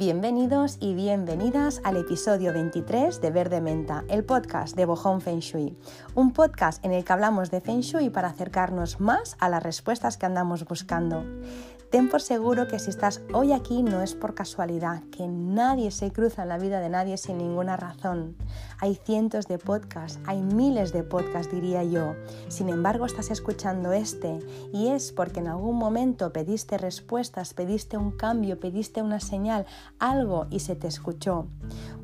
Bienvenidos y bienvenidas al episodio 23 de Verde Menta, el podcast de Bojón Feng Shui. Un podcast en el que hablamos de Feng Shui para acercarnos más a las respuestas que andamos buscando. Ten por seguro que si estás hoy aquí no es por casualidad, que nadie se cruza en la vida de nadie sin ninguna razón. Hay cientos de podcasts, hay miles de podcasts diría yo. Sin embargo, estás escuchando este y es porque en algún momento pediste respuestas, pediste un cambio, pediste una señal, algo y se te escuchó.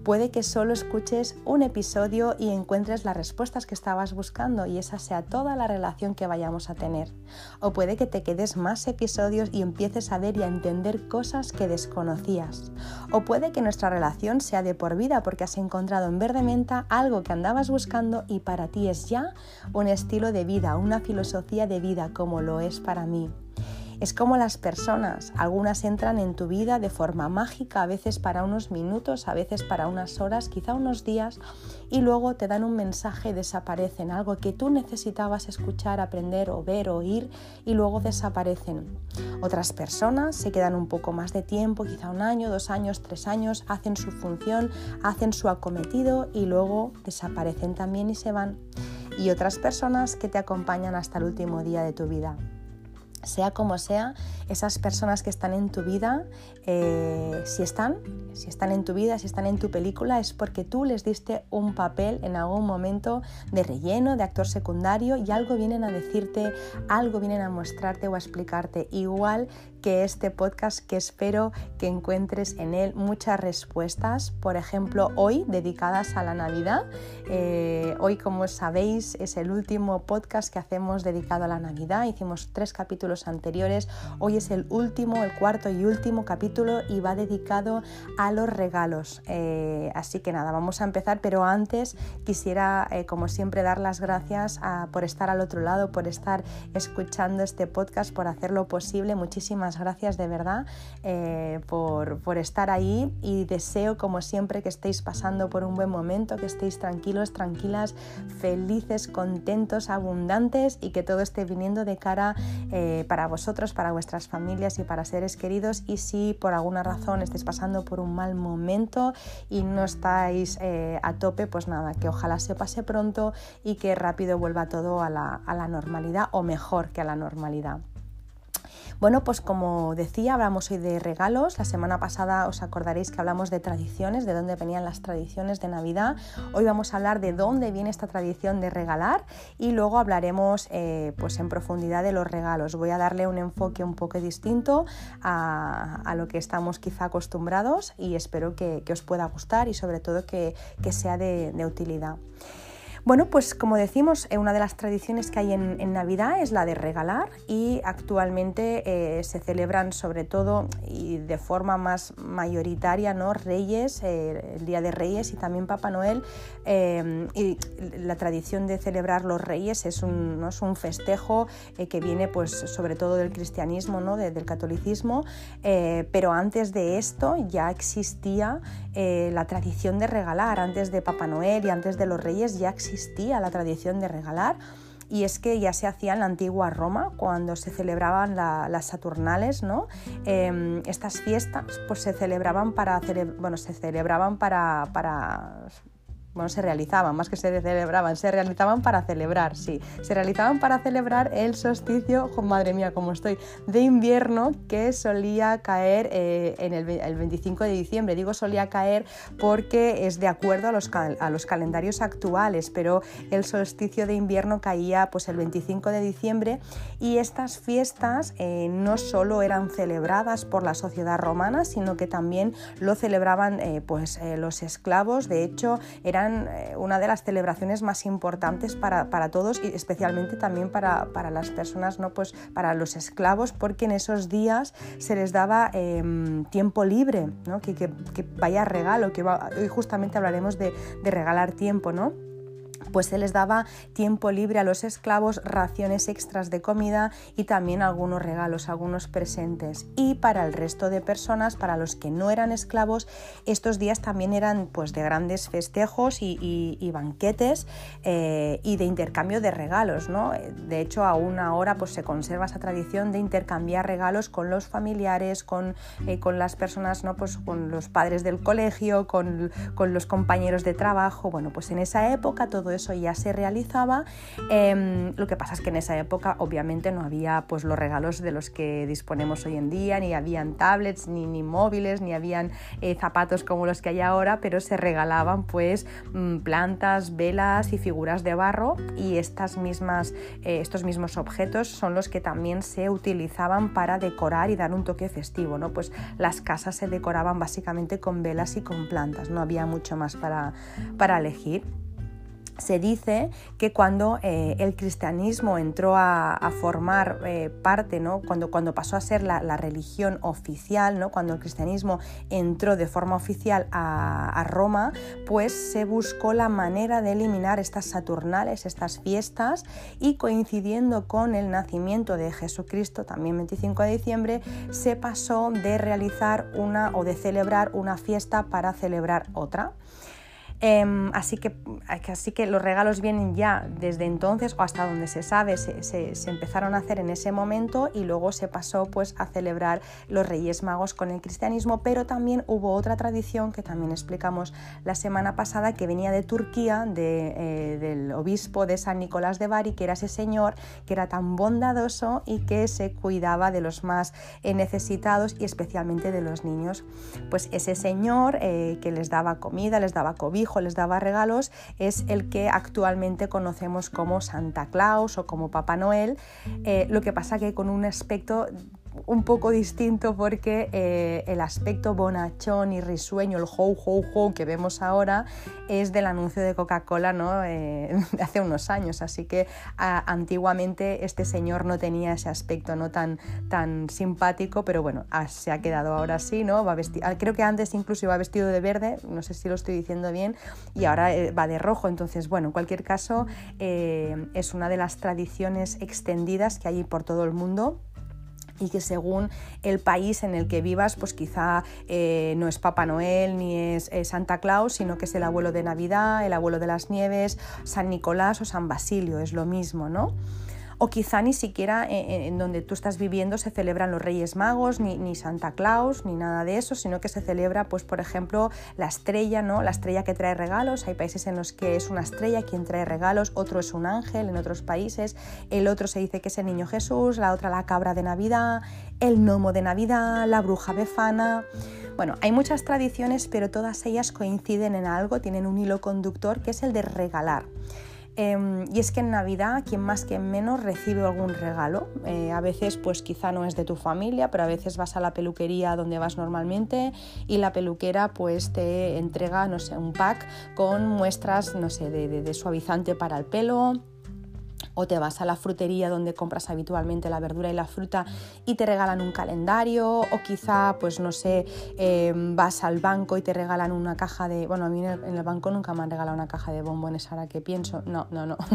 Puede que solo escuches un episodio y encuentres las respuestas que estabas buscando y esa sea toda la relación que vayamos a tener. O puede que te quedes más episodios y empieces a ver y a entender cosas que desconocías. O puede que nuestra relación sea de por vida porque has encontrado en Verde Menta algo que andabas buscando y para ti es ya un estilo de vida, una filosofía de vida como lo es para mí. Es como las personas, algunas entran en tu vida de forma mágica, a veces para unos minutos, a veces para unas horas, quizá unos días, y luego te dan un mensaje y desaparecen, algo que tú necesitabas escuchar, aprender o ver o oír, y luego desaparecen. Otras personas se quedan un poco más de tiempo, quizá un año, dos años, tres años, hacen su función, hacen su acometido y luego desaparecen también y se van. Y otras personas que te acompañan hasta el último día de tu vida sea como sea, esas personas que están en tu vida, eh, si están, si están en tu vida, si están en tu película, es porque tú les diste un papel en algún momento de relleno, de actor secundario y algo vienen a decirte, algo vienen a mostrarte o a explicarte. Igual que este podcast que espero que encuentres en él muchas respuestas, por ejemplo, hoy dedicadas a la Navidad. Eh, hoy, como sabéis, es el último podcast que hacemos dedicado a la Navidad. Hicimos tres capítulos anteriores. Hoy es el último, el cuarto y último capítulo y va dedicado a los regalos. Eh, así que nada, vamos a empezar, pero antes quisiera, eh, como siempre, dar las gracias por estar al otro lado, por estar escuchando este podcast, por hacerlo posible. Muchísimas gracias de verdad eh, por, por estar ahí y deseo como siempre que estéis pasando por un buen momento, que estéis tranquilos, tranquilas, felices, contentos, abundantes y que todo esté viniendo de cara eh, para vosotros, para vuestras familias y para seres queridos y si por alguna razón estáis pasando por un mal momento y no estáis eh, a tope, pues nada, que ojalá se pase pronto y que rápido vuelva todo a la, a la normalidad o mejor que a la normalidad. Bueno, pues como decía, hablamos hoy de regalos. La semana pasada os acordaréis que hablamos de tradiciones, de dónde venían las tradiciones de Navidad. Hoy vamos a hablar de dónde viene esta tradición de regalar y luego hablaremos eh, pues en profundidad de los regalos. Voy a darle un enfoque un poco distinto a, lo que estamos quizá acostumbrados y espero que, os pueda gustar y sobre todo que, sea de utilidad. Bueno, pues como decimos, eh, una de las tradiciones que hay en, Navidad es la de regalar y actualmente eh, se celebran sobre todo y de forma más mayoritaria, ¿no? Reyes, eh, el Día de Reyes y también Papá Noel. y la tradición de celebrar los Reyes es un, es un festejo que viene pues sobre todo del cristianismo, ¿no? del catolicismo, pero antes de esto ya existía la tradición de regalar, antes de Papá Noel y antes de los Reyes ya existía existía la tradición de regalar y es que ya se hacía en la antigua Roma cuando se celebraban las Saturnales, ¿no? Em, estas fiestas pues se celebraban para, bueno, se celebraban para, para bueno, se realizaban, más que se celebraban, se realizaban para celebrar, sí, se realizaban para celebrar el solsticio, oh, madre mía, cómo estoy, de invierno que solía caer eh, en el, 25 de diciembre. Digo solía caer porque es de acuerdo a los, a los calendarios actuales, pero el solsticio de invierno caía pues el 25 de diciembre y estas fiestas eh, no solo eran celebradas por la sociedad romana, sino que también lo celebraban eh, pues los esclavos, de hecho eran eh, una de las celebraciones más importantes para, todos y especialmente también para, las personas, ¿no? pues para los esclavos, porque en esos días se les daba em, tiempo libre, ¿no? que, vaya regalo, que hoy justamente hablaremos de, de regalar tiempo, ¿no? Pues se les daba tiempo libre a los esclavos, raciones extras de comida y también algunos regalos, algunos presentes. Y para el resto de personas, para los que no eran esclavos, estos días también eran pues de grandes festejos y, banquetes eh, y de intercambio de regalos. ¿no? De hecho, aún ahora pues, se conserva esa tradición de intercambiar regalos con los familiares, con, eh, con las personas, ¿no? pues, con los padres del colegio, con, con los compañeros de trabajo. Bueno, pues en esa época todo eso ya se realizaba. Em, lo que pasa es que en esa época obviamente no había pues, los regalos de los que disponemos hoy en día, ni habían tablets, ni, ni móviles, ni habían eh, zapatos como los que hay ahora, pero se regalaban pues mm, plantas, velas y figuras de barro y estas mismas, eh, estos mismos objetos son los que también se utilizaban para decorar y dar un toque festivo. ¿no? Pues las casas se decoraban básicamente con velas y con plantas, no había mucho más para, para elegir se dice que cuando eh, el cristianismo entró a, formar eh, parte, ¿no? cuando, cuando pasó a ser la, religión oficial, ¿no? cuando el cristianismo entró de forma oficial a, Roma, pues se buscó la manera de eliminar estas saturnales, estas fiestas, y coincidiendo con el nacimiento de Jesucristo, también 25 de diciembre, se pasó de realizar una o de celebrar una fiesta para celebrar otra. Em, así, que, así que los regalos vienen ya desde entonces o hasta donde se sabe, se, empezaron a hacer en ese momento y luego se pasó pues, a celebrar los Reyes Magos con el cristianismo, pero también hubo otra tradición que también explicamos la semana pasada que venía de Turquía, eh, del obispo de San Nicolás de Bari, que era ese señor que era tan bondadoso y que se cuidaba de los más eh, necesitados y especialmente de los niños. Pues ese señor eh, que les daba comida, les daba cobijo, les daba regalos es el que actualmente conocemos como Santa Claus o como Papá Noel, eh, lo que pasa que con un aspecto un poco distinto porque eh, el aspecto bonachón y risueño, el ho, ho, ho que vemos ahora es del anuncio de Coca-Cola ¿no? Eh, hace unos años. Así que antiguamente este señor no tenía ese aspecto no tan, tan simpático, pero bueno, se ha quedado ahora sí, ¿no? Va ah, creo que antes incluso iba vestido de verde, no sé si lo estoy diciendo bien, y ahora eh, va de rojo. Entonces, bueno, en cualquier caso, es una de las tradiciones extendidas que hay por todo el mundo y que según el país en el que vivas, pues quizá eh, no es Papá Noel ni es Santa Claus, sino que es el abuelo de Navidad, el abuelo de las nieves, San Nicolás o San Basilio, es lo mismo, ¿no? O quizá ni siquiera eh, eh, en donde tú estás viviendo se celebran los Reyes Magos, ni, Santa Claus, ni nada de eso, sino que se celebra, pues por ejemplo, la estrella, ¿no? La estrella que trae regalos. Hay países en los que es una estrella quien trae regalos, otro es un ángel en otros países, el otro se dice que es el niño Jesús, la otra la cabra de Navidad, el gnomo de Navidad, la bruja befana. Bueno, hay muchas tradiciones, pero todas ellas coinciden en algo, tienen un hilo conductor que es el de regalar. Em, y es que en Navidad, quien más que menos recibe algún regalo. Eh, a veces, pues quizá no es de tu familia, pero a veces vas a la peluquería donde vas normalmente y la peluquera pues te entrega, no sé, un pack con muestras, no sé, de suavizante para el pelo, o te vas a la frutería donde compras habitualmente la verdura y la fruta y te regalan un calendario o quizá pues no sé em, vas al banco y te regalan una caja de bueno a mí en el, banco nunca me han regalado una caja de bombones ahora que pienso no no no.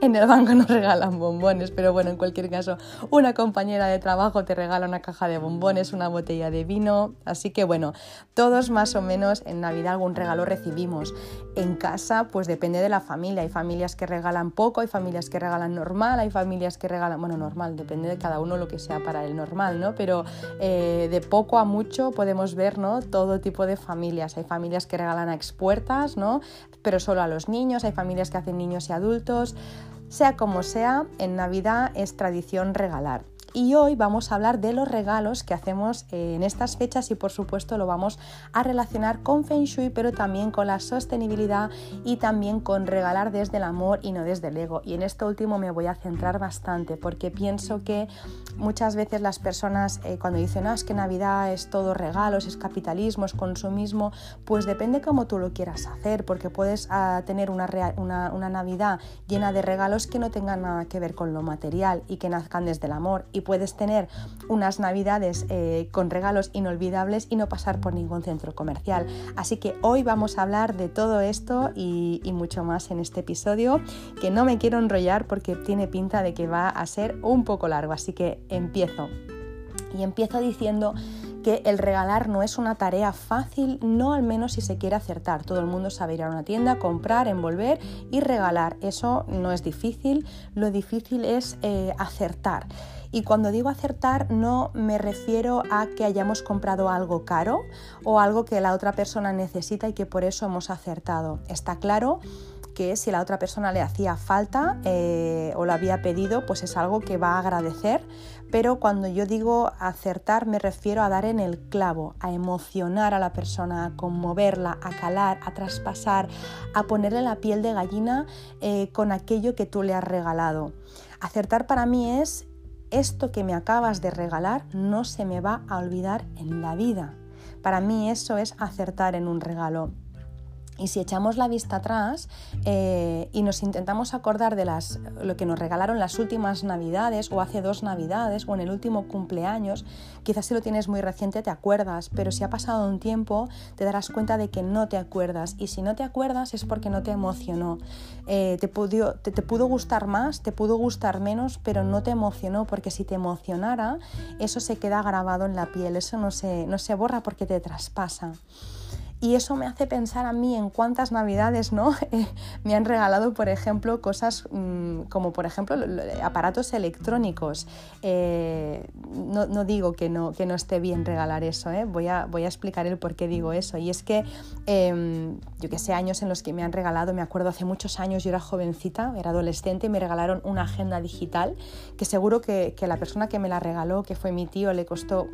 En el banco no regalan bombones pero bueno en cualquier caso una compañera de trabajo te regala una caja de bombones una botella de vino así que bueno todos más o menos en navidad algún regalo recibimos. En casa pues depende de la familia hay familias que regalan poco hay familias que regalan normal, hay familias que regalan, bueno, normal, depende de cada uno lo que sea para el normal, ¿no? Pero eh, de poco a mucho podemos ver, ¿no? Todo tipo de familias. Hay familias que regalan a expuertas, ¿no? Pero solo a los niños, hay familias que hacen niños y adultos. Sea como sea, en Navidad es tradición regalar y hoy vamos a hablar de los regalos que hacemos en estas fechas y por supuesto lo vamos a relacionar con Feng Shui pero también con la sostenibilidad y también con regalar desde el amor y no desde el ego. Y en esto último me voy a centrar bastante porque pienso que muchas veces las personas eh, cuando dicen ah, es que Navidad es todo regalos, es capitalismo, es consumismo pues depende cómo tú lo quieras hacer porque puedes ah, tener una, una, una Navidad llena de regalos que no tengan nada que ver con lo material y que nazcan desde el amor puedes tener unas navidades eh, con regalos inolvidables y no pasar por ningún centro comercial. Así que hoy vamos a hablar de todo esto y, mucho más en este episodio, que no me quiero enrollar porque tiene pinta de que va a ser un poco largo, así que empiezo. Y empiezo diciendo que el regalar no es una tarea fácil, no al menos si se quiere acertar. Todo el mundo sabe ir a una tienda, comprar, envolver y regalar. Eso no es difícil, lo difícil es eh, acertar. Y cuando digo acertar no me refiero a que hayamos comprado algo caro o algo que la otra persona necesita y que por eso hemos acertado. Está claro que si la otra persona le hacía falta eh, o lo había pedido, pues es algo que va a agradecer. Pero cuando yo digo acertar me refiero a dar en el clavo, a emocionar a la persona, a conmoverla, a calar, a traspasar, a ponerle la piel de gallina eh, con aquello que tú le has regalado. Acertar para mí es esto que me acabas de regalar no se me va a olvidar en la vida. Para mí eso es acertar en un regalo. Y si echamos la vista atrás eh, y nos intentamos acordar de las, lo que nos regalaron las últimas navidades o hace dos navidades o en el último cumpleaños, quizás si lo tienes muy reciente te acuerdas, pero si ha pasado un tiempo te darás cuenta de que no te acuerdas y si no te acuerdas es porque no te emocionó. Eh, te, pudo, te, pudo gustar más, te pudo gustar menos, pero no te emocionó porque si te emocionara eso se queda grabado en la piel, eso no se, no se borra porque te traspasa. Y eso me hace pensar a mí en cuántas navidades ¿no? me han regalado, por ejemplo, cosas mm, como, por ejemplo, aparatos electrónicos. Eh, no, digo que no, que no esté bien regalar eso, ¿eh? voy, a, voy a explicar el por qué digo eso. Y es que, em, yo que sé, años en los que me han regalado, me acuerdo hace muchos años, yo era jovencita, era adolescente, y me regalaron una agenda digital que seguro que, que la persona que me la regaló, que fue mi tío, le costó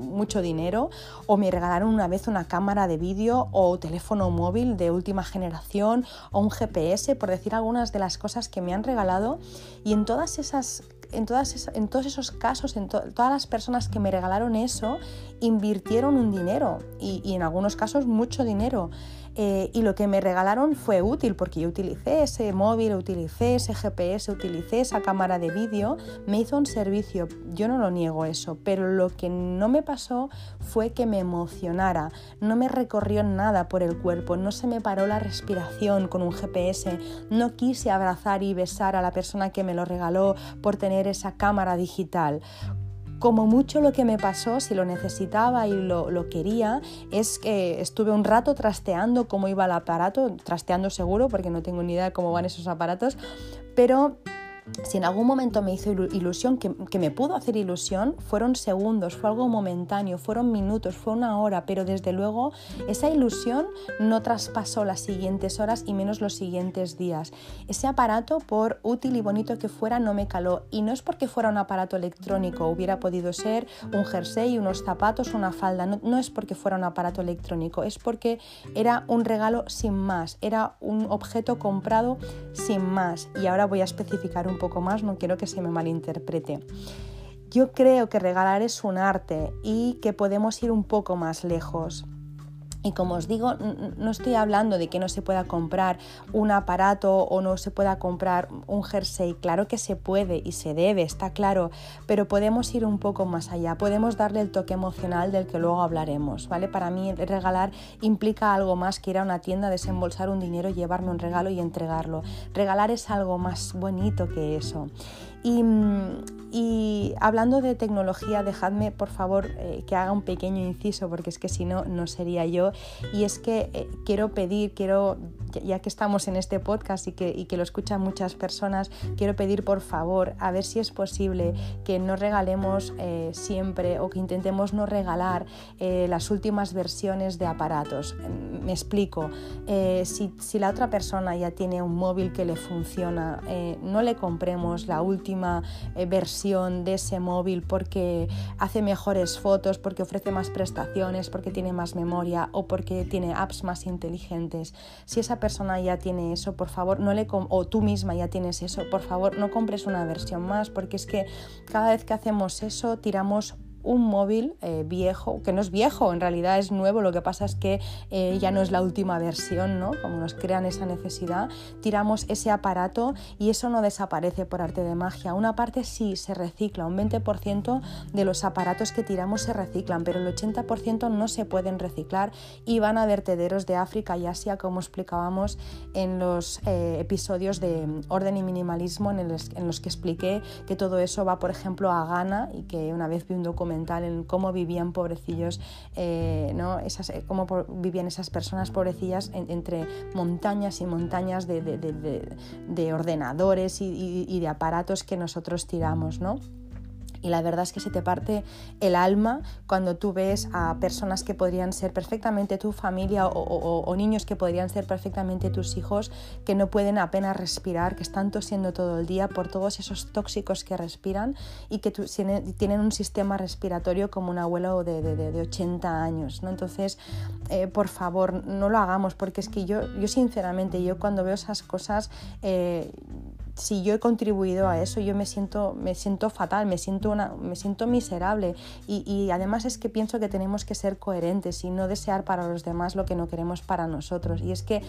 mucho dinero, o me regalaron una vez una cámara de vídeo o teléfono móvil de última generación o un GPS, por decir algunas de las cosas que me han regalado. Y en todas esas en, todas en todos esos casos, en todas las personas que me regalaron eso, invirtieron un dinero y en algunos casos mucho dinero. Eh, y lo que me regalaron fue útil porque yo utilicé ese móvil, utilicé ese GPS, utilicé esa cámara de vídeo, me hizo un servicio, yo no lo niego eso, pero lo que no me pasó fue que me emocionara, no me recorrió nada por el cuerpo, no se me paró la respiración con un GPS, no quise abrazar y besar a la persona que me lo regaló por tener esa cámara digital como mucho lo que me pasó, si lo necesitaba y lo, lo, quería, es que estuve un rato trasteando cómo iba el aparato, trasteando seguro, porque no tengo ni idea de cómo van esos aparatos, pero si en algún momento me hizo ilusión, que, me pudo hacer ilusión, fueron segundos, fue algo momentáneo, fueron minutos, fue una hora, pero desde luego esa ilusión no traspasó las siguientes horas y menos los siguientes días. Ese aparato, por útil y bonito que fuera, no me caló. Y no es porque fuera un aparato electrónico, hubiera podido ser un jersey, unos zapatos, una falda, no, no es porque fuera un aparato electrónico, es porque era un regalo sin más, era un objeto comprado sin más. Y ahora voy a especificar un poco más, no quiero que se me malinterprete. Yo creo que regalar es un arte y que podemos ir un poco más lejos. Y como os digo, no estoy hablando de que no se pueda comprar un aparato o no se pueda comprar un jersey. Claro que se puede y se debe, está claro, pero podemos ir un poco más allá. Podemos darle el toque emocional del que luego hablaremos, ¿vale? Para mí regalar implica algo más que ir a una tienda, desembolsar un dinero, llevarme un regalo y entregarlo. Regalar es algo más bonito que eso. Y, hablando de tecnología, dejadme por favor eh, que haga un pequeño inciso, porque es que si no, no sería yo. Y es que eh, quiero pedir, quiero, ya que estamos en este podcast y que, y que lo escuchan muchas personas, quiero pedir por favor, a ver si es posible que no regalemos eh, siempre o que intentemos no regalar las últimas versiones de aparatos. Me explico, si, si, la otra persona ya tiene un móvil que le funciona, no le compremos la última eh, de ese móvil porque hace mejores fotos, porque ofrece más prestaciones, porque tiene más memoria o porque tiene apps más inteligentes. Si esa persona ya tiene eso, por favor, no le o tú misma ya tienes eso, por favor, no compres una versión más porque es que cada vez que hacemos eso tiramos un móvil eh, viejo, que no es viejo, en realidad es nuevo, lo que pasa es que eh, ya no es la última versión, ¿no? Como nos crean esa necesidad, tiramos ese aparato y eso no desaparece por arte de magia. Una parte sí se recicla, un 20% de los aparatos que tiramos se reciclan, pero el 80% no se pueden reciclar y van a vertederos de África y Asia, como explicábamos en los eh, episodios de orden y minimalismo en, en los que expliqué que todo eso va, por ejemplo, a Ghana y que una vez vi un documento en cómo vivían pobrecillos, eh, ¿no? esas, eh, cómo vivían esas personas pobrecillas entre montañas y montañas de, de, ordenadores y, y, de aparatos que nosotros tiramos. ¿no? Y la verdad es que se te parte el alma cuando tú ves a personas que podrían ser perfectamente tu familia o, niños que podrían ser perfectamente tus hijos, que no pueden apenas respirar, que están tosiendo todo el día por todos esos tóxicos que respiran y que tienen un sistema respiratorio como un abuelo de, de, 80 años. ¿no? Entonces, eh, por favor, no lo hagamos porque es que yo, yo sinceramente, yo cuando veo esas cosas, eh, si yo he contribuido a eso, yo me siento, me siento fatal, me siento, una, me siento miserable. Y, y, además es que pienso que tenemos que ser coherentes y no desear para los demás lo que no queremos para nosotros. Y es que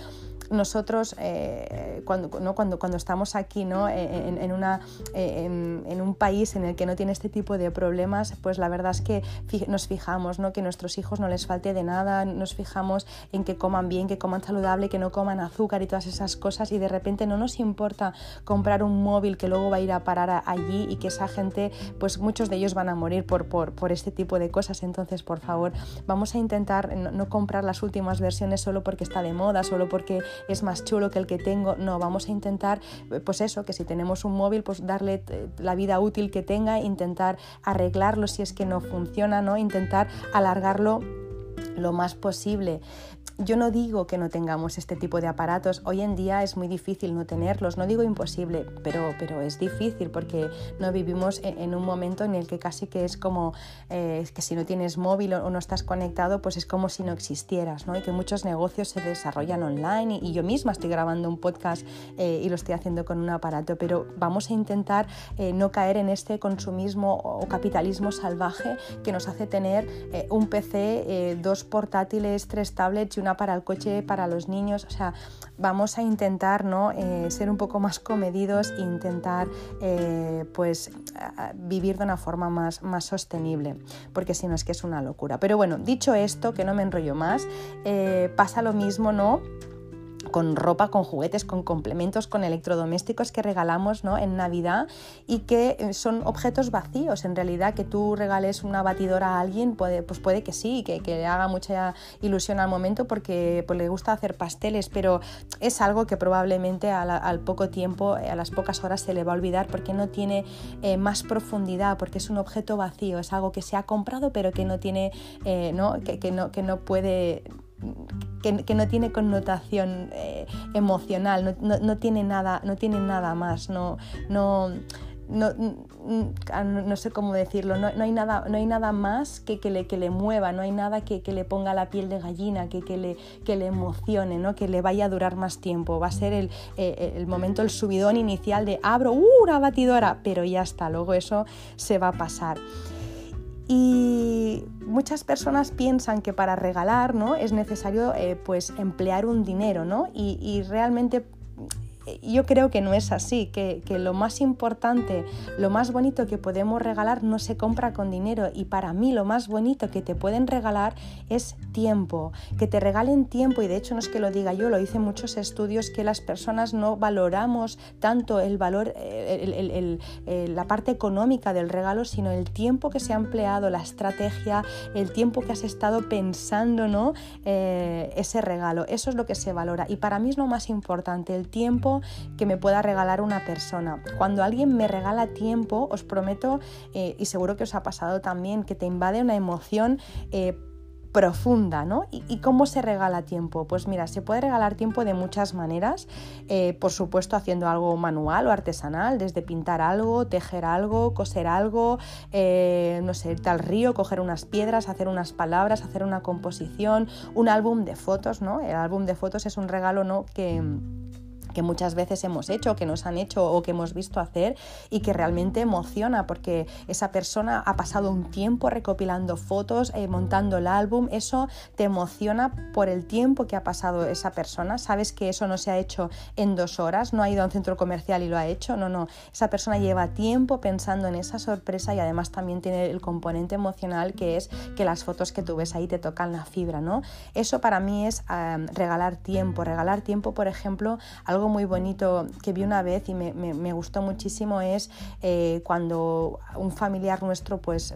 nosotros, eh, cuando, ¿no? cuando, cuando estamos aquí ¿no? en, en una, en, en, un país en el que no tiene este tipo de problemas, pues la verdad es que nos fijamos ¿no? que a nuestros hijos no les falte de nada, nos fijamos en que coman bien, que coman saludable, que no coman azúcar y todas esas cosas y de repente no nos importa comprar un móvil que luego va a ir a parar allí y que esa gente, pues muchos de ellos van a morir por, por, por este tipo de cosas. Entonces, por favor, vamos a intentar no, comprar las últimas versiones solo porque está de moda, solo porque es más chulo que el que tengo. No, vamos a intentar, pues eso, que si tenemos un móvil, pues darle eh, la vida útil que tenga, intentar arreglarlo si es que no funciona, ¿no? Intentar alargarlo lo más posible. Yo no digo que no tengamos este tipo de aparatos, hoy en día es muy difícil no tenerlos, no digo imposible, pero, pero es difícil porque no vivimos e, en, un momento en el que casi que es como eh, que si no tienes móvil o no estás conectado, pues es como si no existieras, ¿no? y que muchos negocios se desarrollan online y, yo misma estoy grabando un podcast eh, y lo estoy haciendo con un aparato, pero vamos a intentar eh, no caer en este consumismo o capitalismo salvaje que nos hace tener un PC, dos portátiles, tres tablets y una para el coche, para los niños. O sea, vamos a intentar ¿no? Eh, ser un poco más comedidos e intentar eh, pues, vivir de una forma más, más sostenible, porque si no es que es una locura. Pero bueno, dicho esto, que no me enrollo más, eh, pasa lo mismo, ¿no? Con ropa, con juguetes, con complementos, con electrodomésticos que regalamos ¿no? en Navidad y que eh, son objetos vacíos. En realidad, que tú regales una batidora a alguien, puede, pues puede que sí, que, que le haga mucha ilusión al momento porque pues, le gusta hacer pasteles, pero es algo que probablemente al poco tiempo, a las pocas horas se le va a olvidar porque no tiene eh, más profundidad, porque es un objeto vacío, es algo que se ha comprado pero que no tiene, eh, ¿no? Que, no, que no puede que, no tiene connotación eh, emocional, no, tiene nada, no tiene nada más, no, no, no, sé cómo decirlo, no, hay, nada, no hay nada más que, que, le, que le mueva, no hay nada que, le ponga la piel de gallina, que, que, le, que le emocione, ¿no? que le vaya a durar más tiempo. Va a ser el, eh, el momento, el subidón inicial de abro ¡uh, una batidora, pero ya está, luego eso se va a pasar. Y muchas personas piensan que para regalar ¿no? es necesario eh, pues emplear un dinero ¿no? y, y realmente yo creo que no es así, que, lo más importante, lo más bonito que podemos regalar no se compra con dinero. Y para mí lo más bonito que te pueden regalar es tiempo, que te regalen tiempo. Y de hecho no es que lo diga yo, lo hice en muchos estudios que las personas no valoramos tanto el valor, la parte económica del regalo, sino el tiempo que se ha empleado, la estrategia, el tiempo que has estado pensando ¿no? Eh, ese regalo, eso es lo que se valora. Y para mí es lo más importante, el tiempo que me pueda regalar una persona. Cuando alguien me regala tiempo, os prometo, eh, y seguro que os ha pasado también, que te invade una emoción. Eh, profunda, ¿no? ¿Y, cómo se regala tiempo? Pues mira, se puede regalar tiempo de muchas maneras, eh, por supuesto haciendo algo manual o artesanal, desde pintar algo, tejer algo, coser algo, no sé, irte al río, coger unas piedras, hacer unas palabras, hacer una composición, un álbum de fotos, ¿no? El álbum de fotos es un regalo, ¿no? Que que muchas veces hemos hecho, que nos han hecho o que hemos visto hacer y que realmente emociona porque esa persona ha pasado un tiempo recopilando fotos, eh, montando el álbum, eso te emociona por el tiempo que ha pasado esa persona, sabes que eso no se ha hecho en dos horas, no ha ido a un centro comercial y lo ha hecho, no, no, esa persona lleva tiempo pensando en esa sorpresa y además también tiene el componente emocional que es que las fotos que tú ves ahí te tocan la fibra, ¿no? Eso para mí es regalar tiempo, regalar tiempo, por ejemplo, algo muy bonito que vi una vez y me, gustó muchísimo es eh, cuando un familiar nuestro pues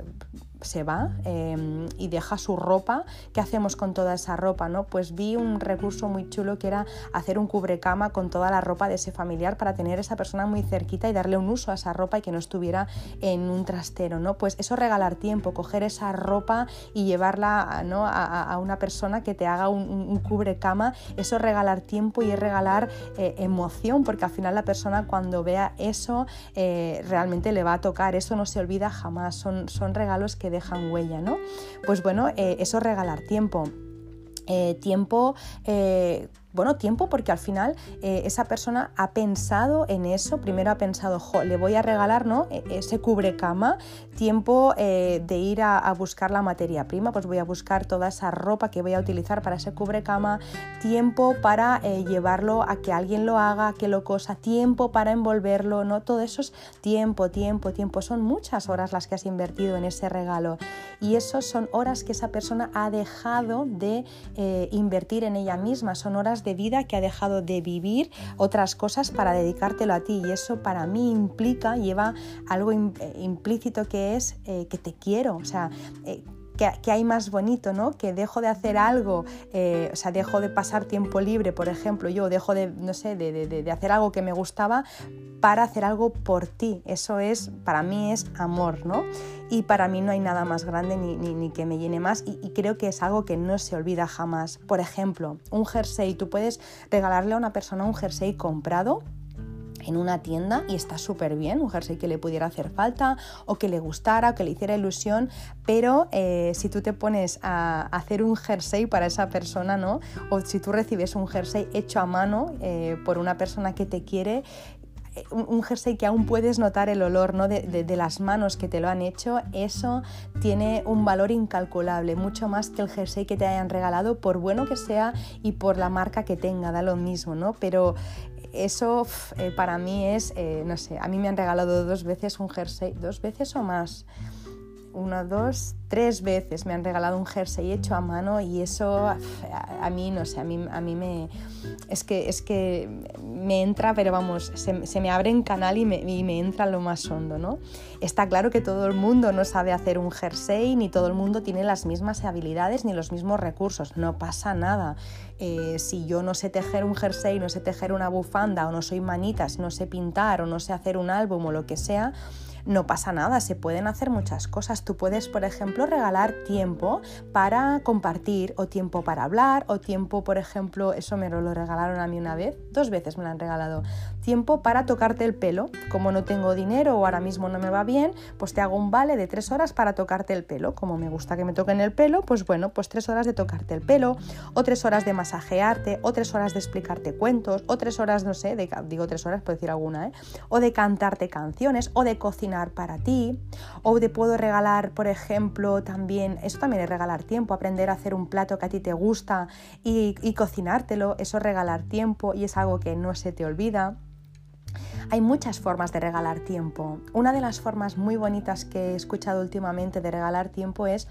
se va em, y deja su ropa, ¿qué hacemos con toda esa ropa? ¿no? Pues vi un recurso muy chulo que era hacer un cubrecama con toda la ropa de ese familiar para tener a esa persona muy cerquita y darle un uso a esa ropa y que no estuviera en un trastero. ¿no? Pues eso regalar tiempo, coger esa ropa y llevarla ¿no? a, una persona que te haga un, cubrecama, eso regalar tiempo y es regalar eh, emoción, porque al final la persona cuando vea eso eh, realmente le va a tocar, eso no se olvida jamás, son, son regalos que dejan huella, ¿no? Pues bueno, eh, eso regalar tiempo. Eh, tiempo eh, bueno, tiempo porque al final eh, esa persona ha pensado en eso, primero ha pensado, le voy a regalar ¿no? E, ese cubrecama, tiempo eh, de ir a, buscar la materia prima, pues voy a buscar toda esa ropa que voy a utilizar para ese cubrecama, tiempo para eh, llevarlo a que alguien lo haga, que lo cosa, tiempo para envolverlo, ¿no? Todo eso es tiempo, tiempo, tiempo, son muchas horas las que has invertido en ese regalo. Y eso son horas que esa persona ha dejado de invertir en ella misma, son horas de vida que ha dejado de vivir otras cosas para dedicártelo a ti. Y eso para mí implica, lleva algo eh, implícito que es eh, que te quiero. O sea, eh, que, hay más bonito, ¿no? Que dejo de hacer algo, o sea, dejo de pasar tiempo libre, por ejemplo, yo dejo de, no sé, de, hacer algo que me gustaba para hacer algo por ti. Eso es, para mí es amor, ¿no? y para mí no hay nada más grande ni, que me llene más y, creo que es algo que no se olvida jamás. Por ejemplo, un jersey, tú puedes regalarle a una persona un jersey comprado en una tienda y está súper bien, un jersey que le pudiera hacer falta o que le gustara o que le hiciera ilusión, pero eh, si tú te pones a hacer un jersey para esa persona, ¿no? O si tú recibes un jersey hecho a mano eh, por una persona que te quiere, un, jersey que aún puedes notar el olor ¿no? de, las manos que te lo han hecho, eso tiene un valor incalculable, mucho más que el jersey que te hayan regalado, por bueno que sea y por la marca que tenga, da lo mismo, ¿no? Pero eso eh, para mí es, eh, no sé, a mí me han regalado dos veces un jersey, dos veces o más una, dos, tres veces me han regalado un jersey hecho a mano y eso a, mí, no sé, a mí, a mí me... Es que, es que me entra, pero vamos, se, me abre en canal y me, y me, entra lo más hondo, ¿no? Está claro que todo el mundo no sabe hacer un jersey, ni todo el mundo tiene las mismas habilidades ni los mismos recursos, no pasa nada. Eh, si yo no sé tejer un jersey, no sé tejer una bufanda, o no soy manitas, no sé pintar, o no sé hacer un álbum o lo que sea, no pasa nada, se pueden hacer muchas cosas. Tú puedes, por ejemplo, regalar tiempo para compartir o tiempo para hablar o tiempo, por ejemplo, eso me lo regalaron a mí una vez, dos veces me lo han regalado, tiempo para tocarte el pelo. Como no tengo dinero o ahora mismo no me va bien, pues te hago un vale de tres horas para tocarte el pelo. Como me gusta que me toquen el pelo, pues bueno, pues tres horas de tocarte el pelo o tres horas de masajearte o tres horas de explicarte cuentos o tres horas, no sé, de, digo tres horas, puedo decir alguna, ¿eh? o de cantarte canciones o de cocinar para ti, o te puedo regalar, por ejemplo, también, eso también es regalar tiempo, aprender a hacer un plato que a ti te gusta y, y cocinártelo, eso es regalar tiempo y es algo que no se te olvida. Hay muchas formas de regalar tiempo. Una de las formas muy bonitas que he escuchado últimamente de regalar tiempo es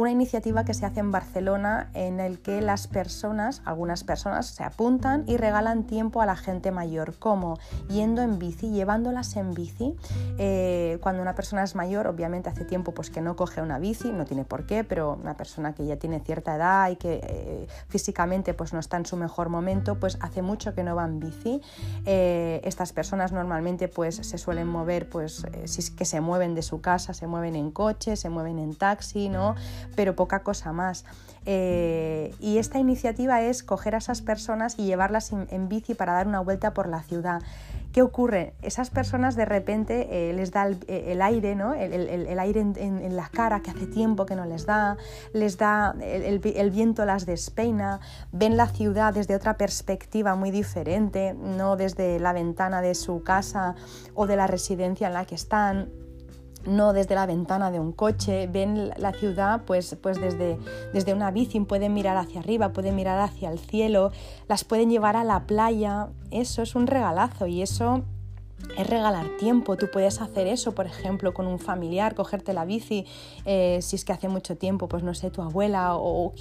una iniciativa que se hace en Barcelona en el que las personas, algunas personas, se apuntan y regalan tiempo a la gente mayor, como yendo en bici, llevándolas en bici. Eh, cuando una persona es mayor, obviamente hace tiempo pues, que no coge una bici, no tiene por qué, pero una persona que ya tiene cierta edad y que eh, físicamente pues, no está en su mejor momento, pues hace mucho que no va en bici. Eh, estas personas normalmente pues, se suelen mover, pues, si es que se mueven de su casa, se mueven en coche, se mueven en taxi, ¿no? Pero poca cosa más. Eh, y esta iniciativa es coger a esas personas y llevarlas en bici para dar una vuelta por la ciudad. ¿Qué ocurre? Esas personas de repente eh, les da el, eh, aire, ¿no? el, aire en, la cara que hace tiempo que no les da, les da el, viento las despeina, ven la ciudad desde otra perspectiva muy diferente, no desde la ventana de su casa o de la residencia en la que están no desde la ventana de un coche, ven la ciudad pues, pues desde, desde una bici, pueden mirar hacia arriba, pueden mirar hacia el cielo, las pueden llevar a la playa, eso es un regalazo y eso es regalar tiempo. Tú puedes hacer eso, por ejemplo, con un familiar, cogerte la bici, eh, si es que hace mucho tiempo, pues no sé, tu abuela o,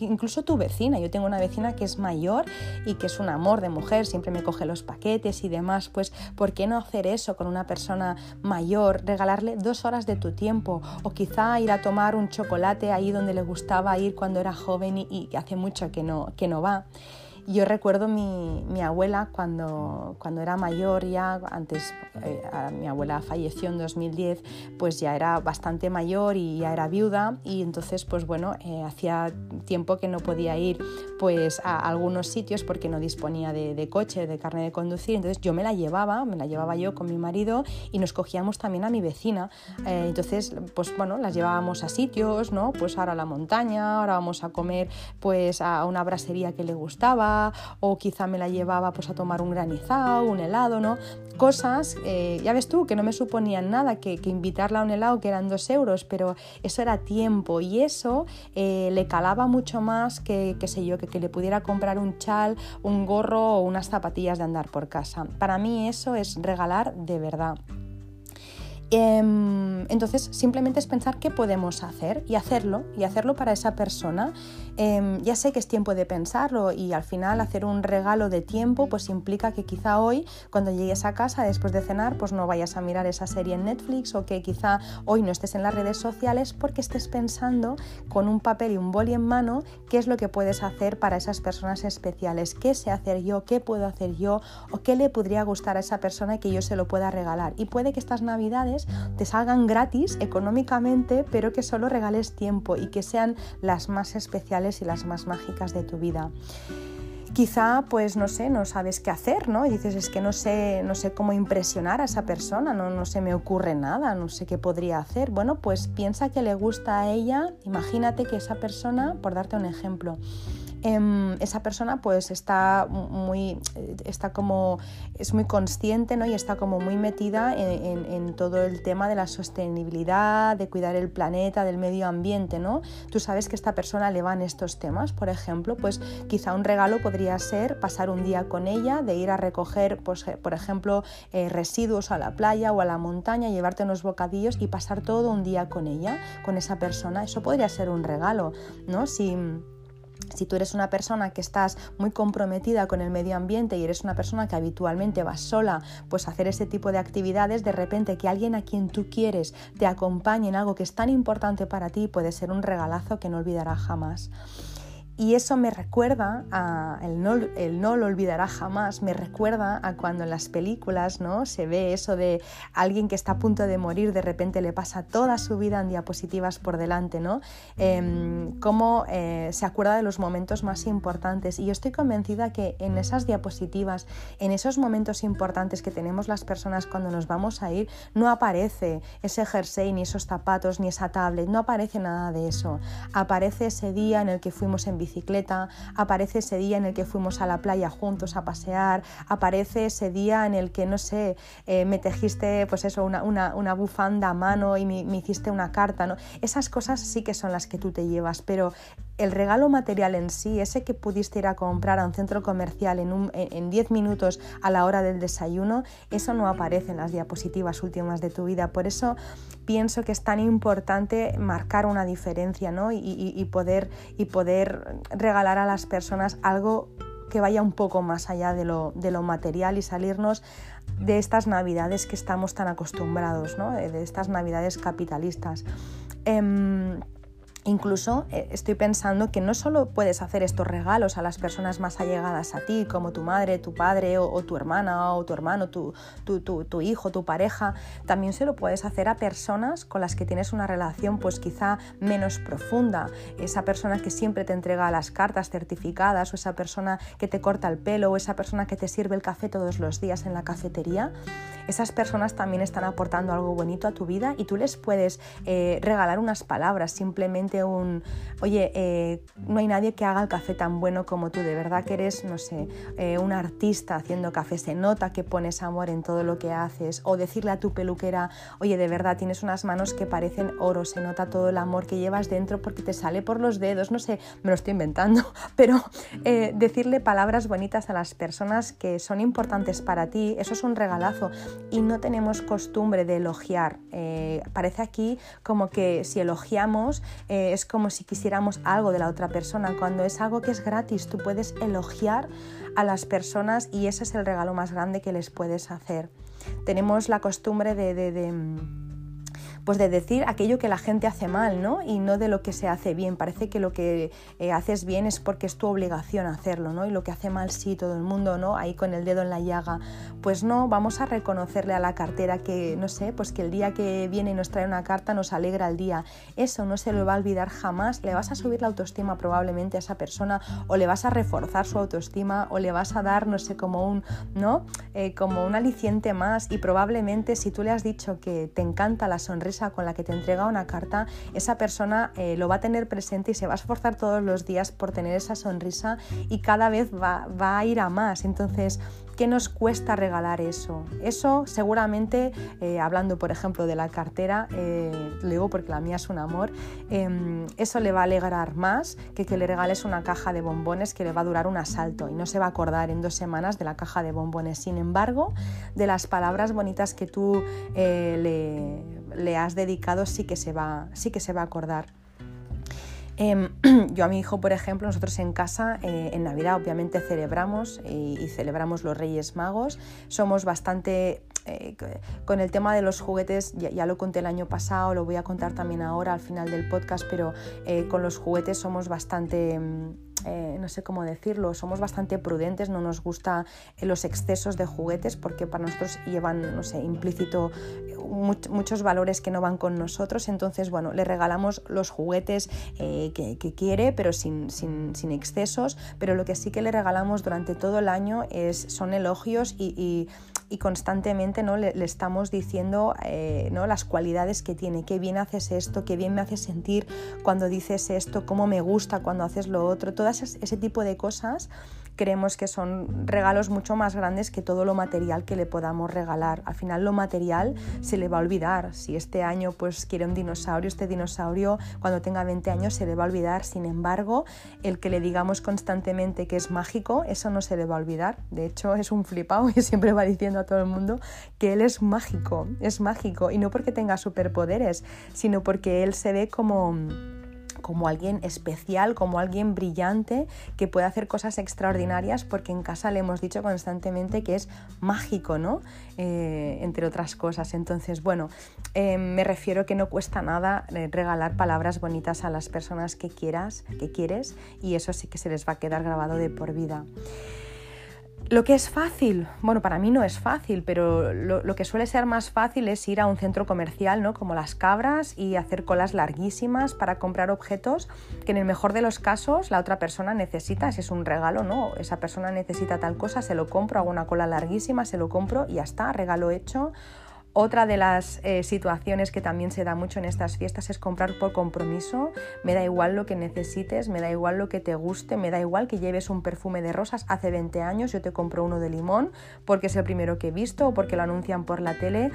incluso tu vecina. Yo tengo una vecina que es mayor y que es un amor de mujer, siempre me coge los paquetes y demás. Pues, ¿por qué no hacer eso con una persona mayor? Regalarle dos horas de tu tiempo o quizá ir a tomar un chocolate ahí donde le gustaba ir cuando era joven y, y hace mucho que no, que no va. Yo recuerdo mi, mi abuela cuando, cuando era mayor, ya antes, eh, mi abuela falleció en 2010, pues ya era bastante mayor y ya era viuda y entonces pues bueno, eh, hacía tiempo que no podía ir pues a algunos sitios porque no disponía de, coche, de carne de conducir, entonces yo me la llevaba, me la llevaba yo con mi marido y nos cogíamos también a mi vecina, eh, entonces pues bueno, las llevábamos a sitios, ¿no? Pues ahora a la montaña, ahora vamos a comer pues a una brasería que le gustaba, o quizá me la llevaba pues a tomar un granizado, un helado, ¿no? Cosas, eh, ya ves tú, que no me suponían nada, que, invitarla a un helado que eran dos euros, pero eso era tiempo y eso eh, le calaba mucho más que, qué sé yo, que, que le pudiera comprar un chal, un gorro o unas zapatillas de andar por casa. Para mí eso es regalar de verdad. Em, entonces, simplemente es pensar qué podemos hacer y hacerlo, y hacerlo para esa persona. Em, ya sé que es tiempo de pensarlo y al final hacer un regalo de tiempo pues implica que quizá hoy, cuando llegues a casa después de cenar, pues no vayas a mirar esa serie en Netflix o que quizá hoy no estés en las redes sociales porque estés pensando con un papel y un boli en mano qué es lo que puedes hacer para esas personas especiales, qué sé hacer yo, qué puedo hacer yo o qué le podría gustar a esa persona que yo se lo pueda regalar. Y puede que estas navidades te salgan gratis económicamente, pero que solo regales tiempo y que sean las más especiales y las más mágicas de tu vida quizá pues no sé, no sabes qué hacer, ¿no? Y dices, es que no sé, no sé cómo impresionar a esa persona, no, no se me ocurre nada, no sé qué podría hacer. Bueno, pues piensa que le gusta a ella, imagínate que esa persona, por darte un ejemplo, Em, esa persona pues está muy, está como, es muy consciente ¿no? y está como muy metida en, todo el tema de la sostenibilidad, de cuidar el planeta, del medio ambiente, ¿no? Tú sabes que esta persona le van estos temas, por ejemplo, pues quizá un regalo podría ser pasar un día con ella, de ir a recoger, pues, por ejemplo, eh, residuos a la playa o a la montaña, llevarte unos bocadillos y pasar todo un día con ella, con esa persona. Eso podría ser un regalo, ¿no? Si, si tú eres una persona que estás muy comprometida con el medio ambiente y eres una persona que habitualmente vas sola, pues hacer ese tipo de actividades, de repente que alguien a quien tú quieres te acompañe en algo que es tan importante para ti puede ser un regalazo que no olvidarás jamás. Y eso me recuerda a, el no, el no lo olvidará jamás, me recuerda a cuando en las películas ¿no? se ve eso de alguien que está a punto de morir, de repente le pasa toda su vida en diapositivas por delante, ¿no? Em, cómo eh, se acuerda de los momentos más importantes. Y yo estoy convencida que en esas diapositivas, en esos momentos importantes que tenemos las personas cuando nos vamos a ir, no aparece ese jersey, ni esos zapatos, ni esa tablet, no aparece nada de eso. Aparece ese día en el que fuimos en bicicleta, aparece ese día en el que fuimos a la playa juntos a pasear, aparece ese día en el que, no sé, eh, me tejiste pues eso, una, una, bufanda a mano y me, hiciste una carta, ¿no? Esas cosas sí que son las que tú te llevas, pero el regalo material en sí, ese que pudiste ir a comprar a un centro comercial en 10 minutos a la hora del desayuno, eso no aparece en las diapositivas últimas de tu vida. Por eso pienso que es tan importante marcar una diferencia ¿no? y, poder, y poder regalar a las personas algo que vaya un poco más allá de lo, material y salirnos de estas navidades que estamos tan acostumbrados, ¿no? de estas navidades capitalistas. Em, Incluso eh, estoy pensando que no solo puedes hacer estos regalos a las personas más allegadas a ti, como tu madre, tu padre o, tu hermana o tu hermano, tu, tu, hijo, tu pareja, también se lo puedes hacer a personas con las que tienes una relación pues quizá menos profunda, esa persona que siempre te entrega las cartas certificadas o esa persona que te corta el pelo o esa persona que te sirve el café todos los días en la cafetería. Esas personas también están aportando algo bonito a tu vida y tú les puedes eh, regalar unas palabras simplemente un, oye, eh, no hay nadie que haga el café tan bueno como tú, de verdad que eres, no sé, eh, un artista haciendo café, se nota que pones amor en todo lo que haces, o decirle a tu peluquera, oye, de verdad tienes unas manos que parecen oro, se nota todo el amor que llevas dentro porque te sale por los dedos, no sé, me lo estoy inventando, pero decirle palabras bonitas a las personas que son importantes para ti, eso es un regalazo y no tenemos costumbre de elogiar. parece aquí como que si elogiamos, es como si quisiéramos algo de la otra persona, cuando es algo que es gratis, tú puedes elogiar a las personas y ese es el regalo más grande que les puedes hacer. Tenemos la costumbre de, de pues de decir aquello que la gente hace mal, ¿no? Y no de lo que se hace bien. Parece que lo que eh, haces bien es porque es tu obligación hacerlo, ¿no? Y lo que hace mal sí, todo el mundo, ¿no? Ahí con el dedo en la llaga. Pues no, vamos a reconocerle a la cartera que, no sé, pues que el día que viene y nos trae una carta nos alegra el día. Eso no se lo va a olvidar jamás. Le vas a subir la autoestima probablemente a esa persona o le vas a reforzar su autoestima o le vas a dar, no sé, como un, ¿no? Eh, como un aliciente más y probablemente si tú le has dicho que te encanta la sonrisa con la que te entrega una carta, esa persona eh, lo va a tener presente y se va a esforzar todos los días por tener esa sonrisa y cada vez va, va a ir a más. Entonces, ¿Qué nos cuesta regalar eso? Eso seguramente, eh, hablando por ejemplo de la cartera, eh, porque la mía es un amor, em, eso le va a alegrar más que que le regales una caja de bombones que le va a durar un asalto y no se va a acordar en dos semanas de la caja de bombones. Sin embargo, de las palabras bonitas que tú le, le, has dedicado sí que se va, sí que se va a acordar. Em, yo a mi hijo, por ejemplo, nosotros en casa, eh, en Navidad obviamente celebramos y, celebramos los Reyes Magos. Somos bastante eh, con el tema de los juguetes, ya, lo conté el año pasado, lo voy a contar también ahora al final del podcast, pero eh, con los juguetes somos bastante... Mm, no sé cómo decirlo, somos bastante prudentes, no nos gustan los excesos de juguetes porque para nosotros llevan, no sé, implícito muchos valores que no van con nosotros, entonces, bueno, le regalamos los juguetes eh, que, quiere, pero sin, sin, excesos, pero lo que sí que le regalamos durante todo el año es, son elogios y, constantemente ¿no? Le, estamos diciendo eh, ¿no? las cualidades que tiene, qué bien haces esto, qué bien me hace sentir cuando dices esto, cómo me gusta cuando haces lo otro, todas ese tipo de cosas creemos que son regalos mucho más grandes que todo lo material que le podamos regalar. Al final lo material se le va a olvidar. Si este año pues quiere un dinosaurio, este dinosaurio cuando tenga 20 años se le va a olvidar. Sin embargo, el que le digamos constantemente que es mágico, eso no se le va a olvidar. De hecho, es un flipado y siempre va diciendo a todo el mundo que él es mágico, es mágico. Y no porque tenga superpoderes, sino porque él se ve como como alguien especial, como alguien brillante que puede hacer cosas extraordinarias porque en casa le hemos dicho constantemente que es mágico, ¿no? Eh, entre otras cosas. Entonces, bueno, eh, me refiero que no cuesta nada eh, regalar palabras bonitas a las personas que quieras, que quieres y eso sí que se les va a quedar grabado de por vida. Lo que es fácil, bueno, para mí no es fácil, pero lo, que suele ser más fácil es ir a un centro comercial, ¿no? Como las cabras, y hacer colas larguísimas para comprar objetos que en el mejor de los casos la otra persona necesita, si es un regalo, ¿no? Esa persona necesita tal cosa, se lo compro, hago una cola larguísima, se lo compro y ya está, regalo hecho. Otra de las eh, situaciones que también se da mucho en estas fiestas es comprar por compromiso. Me da igual lo que necesites, me da igual lo que te guste, me da igual que lleves un perfume de rosas. Hace 20 años yo te compro uno de limón porque es el primero que he visto o porque lo anuncian por la tele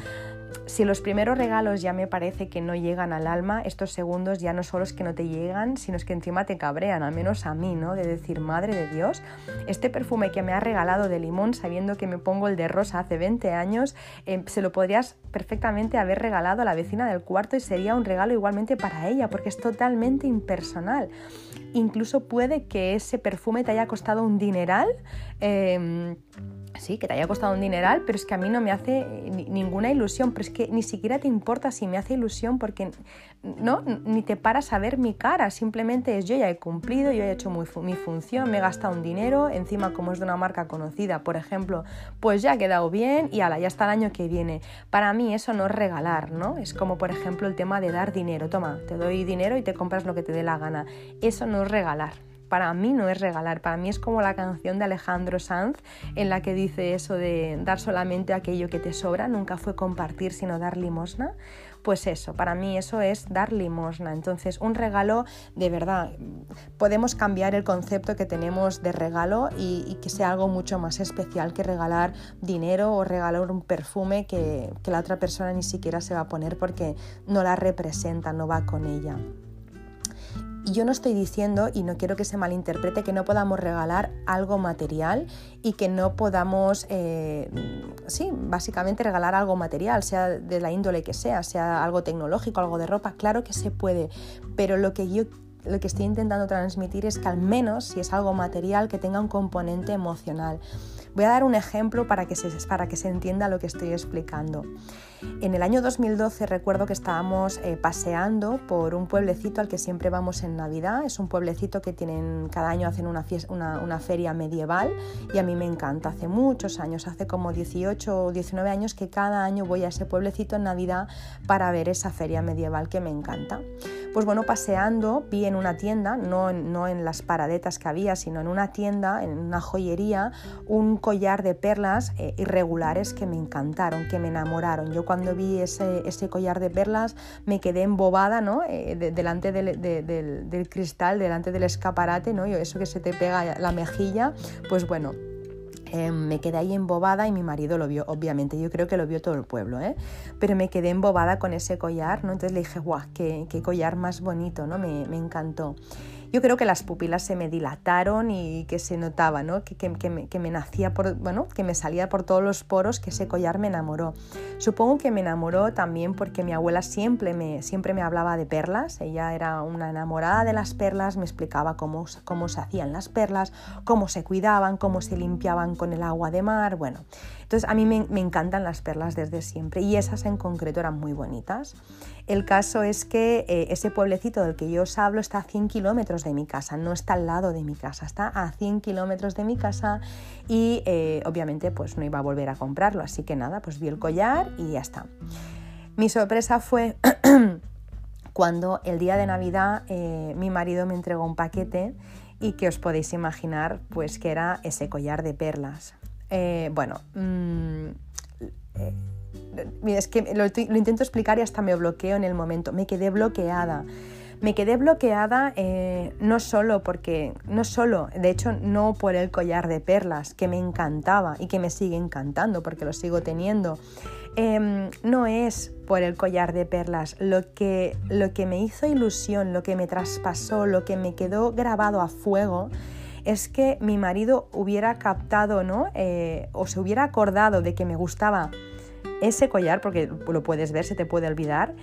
si los primeros regalos ya me parece que no llegan al alma, estos segundos ya no solo es que no te llegan, sino es que encima te cabrean, al menos a mí, ¿no? De decir, madre de Dios, este perfume que me ha regalado de limón, sabiendo que me pongo el de rosa hace 20 años, eh, se lo podrías perfectamente haber regalado a la vecina del cuarto y sería un regalo igualmente para ella, porque es totalmente impersonal incluso puede que ese perfume te haya costado un dineral. Em, sí, que te haya costado un dineral, pero es que a mí no me hace ninguna ilusión, pero es que ni siquiera te importa si me hace ilusión porque no, ni te paras a ver mi cara, simplemente es yo ya he cumplido, yo he hecho mi función, me he gastado un dinero, encima como es de una marca conocida, por ejemplo, pues ya ha quedado bien y ala, ya está el año que viene. Para mí eso no es regalar, ¿no? Es como por ejemplo el tema de dar dinero, toma, te doy dinero y te compras lo que te dé la gana. Eso no es regalar para mí no es regalar, para mí es como la canción de Alejandro Sanz en la que dice eso de dar solamente aquello que te sobra, nunca fue compartir sino dar limosna. Pues eso, para mí eso es dar limosna. Entonces, un regalo de verdad, podemos cambiar el concepto que tenemos de regalo y, que sea algo mucho más especial que regalar dinero o regalar un perfume que, la otra persona ni siquiera se va a poner porque no la representa, no va con ella. Y yo no estoy diciendo, y no quiero que se malinterprete, que no podamos regalar algo material y que no podamos, eh, sí, básicamente regalar algo material, sea de la índole que sea, sea algo tecnológico, algo de ropa, claro que se puede, pero lo que yo lo que estoy intentando transmitir es que al menos si es algo material que tenga un componente emocional. Voy a dar un ejemplo para que se, para que se entienda lo que estoy explicando. En el año 2012 recuerdo que estábamos eh, paseando por un pueblecito al que siempre vamos en Navidad. Es un pueblecito que tienen, cada año hacen una, una, feria medieval y a mí me encanta. Hace muchos años, hace como 18 o 19 años que cada año voy a ese pueblecito en Navidad para ver esa feria medieval que me encanta. Pues bueno, paseando vi en una tienda, no, no en las paradetas que había, sino en una tienda, en una joyería, un collar de perlas eh, irregulares que me encantaron, que me enamoraron. Yo cuando vi ese, ese collar de perlas me quedé embobada ¿no? Eh, delante del, del, cristal, delante del escaparate, ¿no? eso que se te pega la mejilla, pues bueno, Em, me quedé ahí embobada y mi marido lo vio, obviamente, yo creo que lo vio todo el pueblo, ¿eh? pero me quedé embobada con ese collar, ¿no? entonces le dije, guau, qué, qué collar más bonito, ¿no? me, me encantó yo creo que las pupilas se me dilataron y que se notaba, ¿no? que, que, me, que, me, nacía por, bueno, que me salía por todos los poros, que ese collar me enamoró. Supongo que me enamoró también porque mi abuela siempre me, siempre me hablaba de perlas, ella era una enamorada de las perlas, me explicaba cómo, cómo se hacían las perlas, cómo se cuidaban, cómo se limpiaban con el agua de mar, bueno. Entonces a mí me, encantan las perlas desde siempre y esas en concreto eran muy bonitas. El caso es que eh, ese pueblecito del que yo os hablo está a 100 kilómetros de mi casa, no está al lado de mi casa, está a 100 kilómetros de mi casa y eh, obviamente pues no iba a volver a comprarlo, así que nada, pues vi el collar y ya está. Mi sorpresa fue cuando el día de Navidad eh, mi marido me entregó un paquete y que os podéis imaginar pues que era ese collar de perlas. Bueno, mm, es que lo, intento explicar y hasta me bloqueo en el momento. Me quedé bloqueada. Me quedé bloqueada eh, no solo porque, no solo, de hecho no por el collar de perlas que me encantaba y que me sigue encantando porque lo sigo teniendo. Em, no es por el collar de perlas. Lo que, lo que me hizo ilusión, lo que me traspasó, lo que me quedó grabado a fuego es que mi marido hubiera captado, ¿no? Eh, o se hubiera acordado de que me gustaba ese collar, porque lo puedes ver, se te puede olvidar,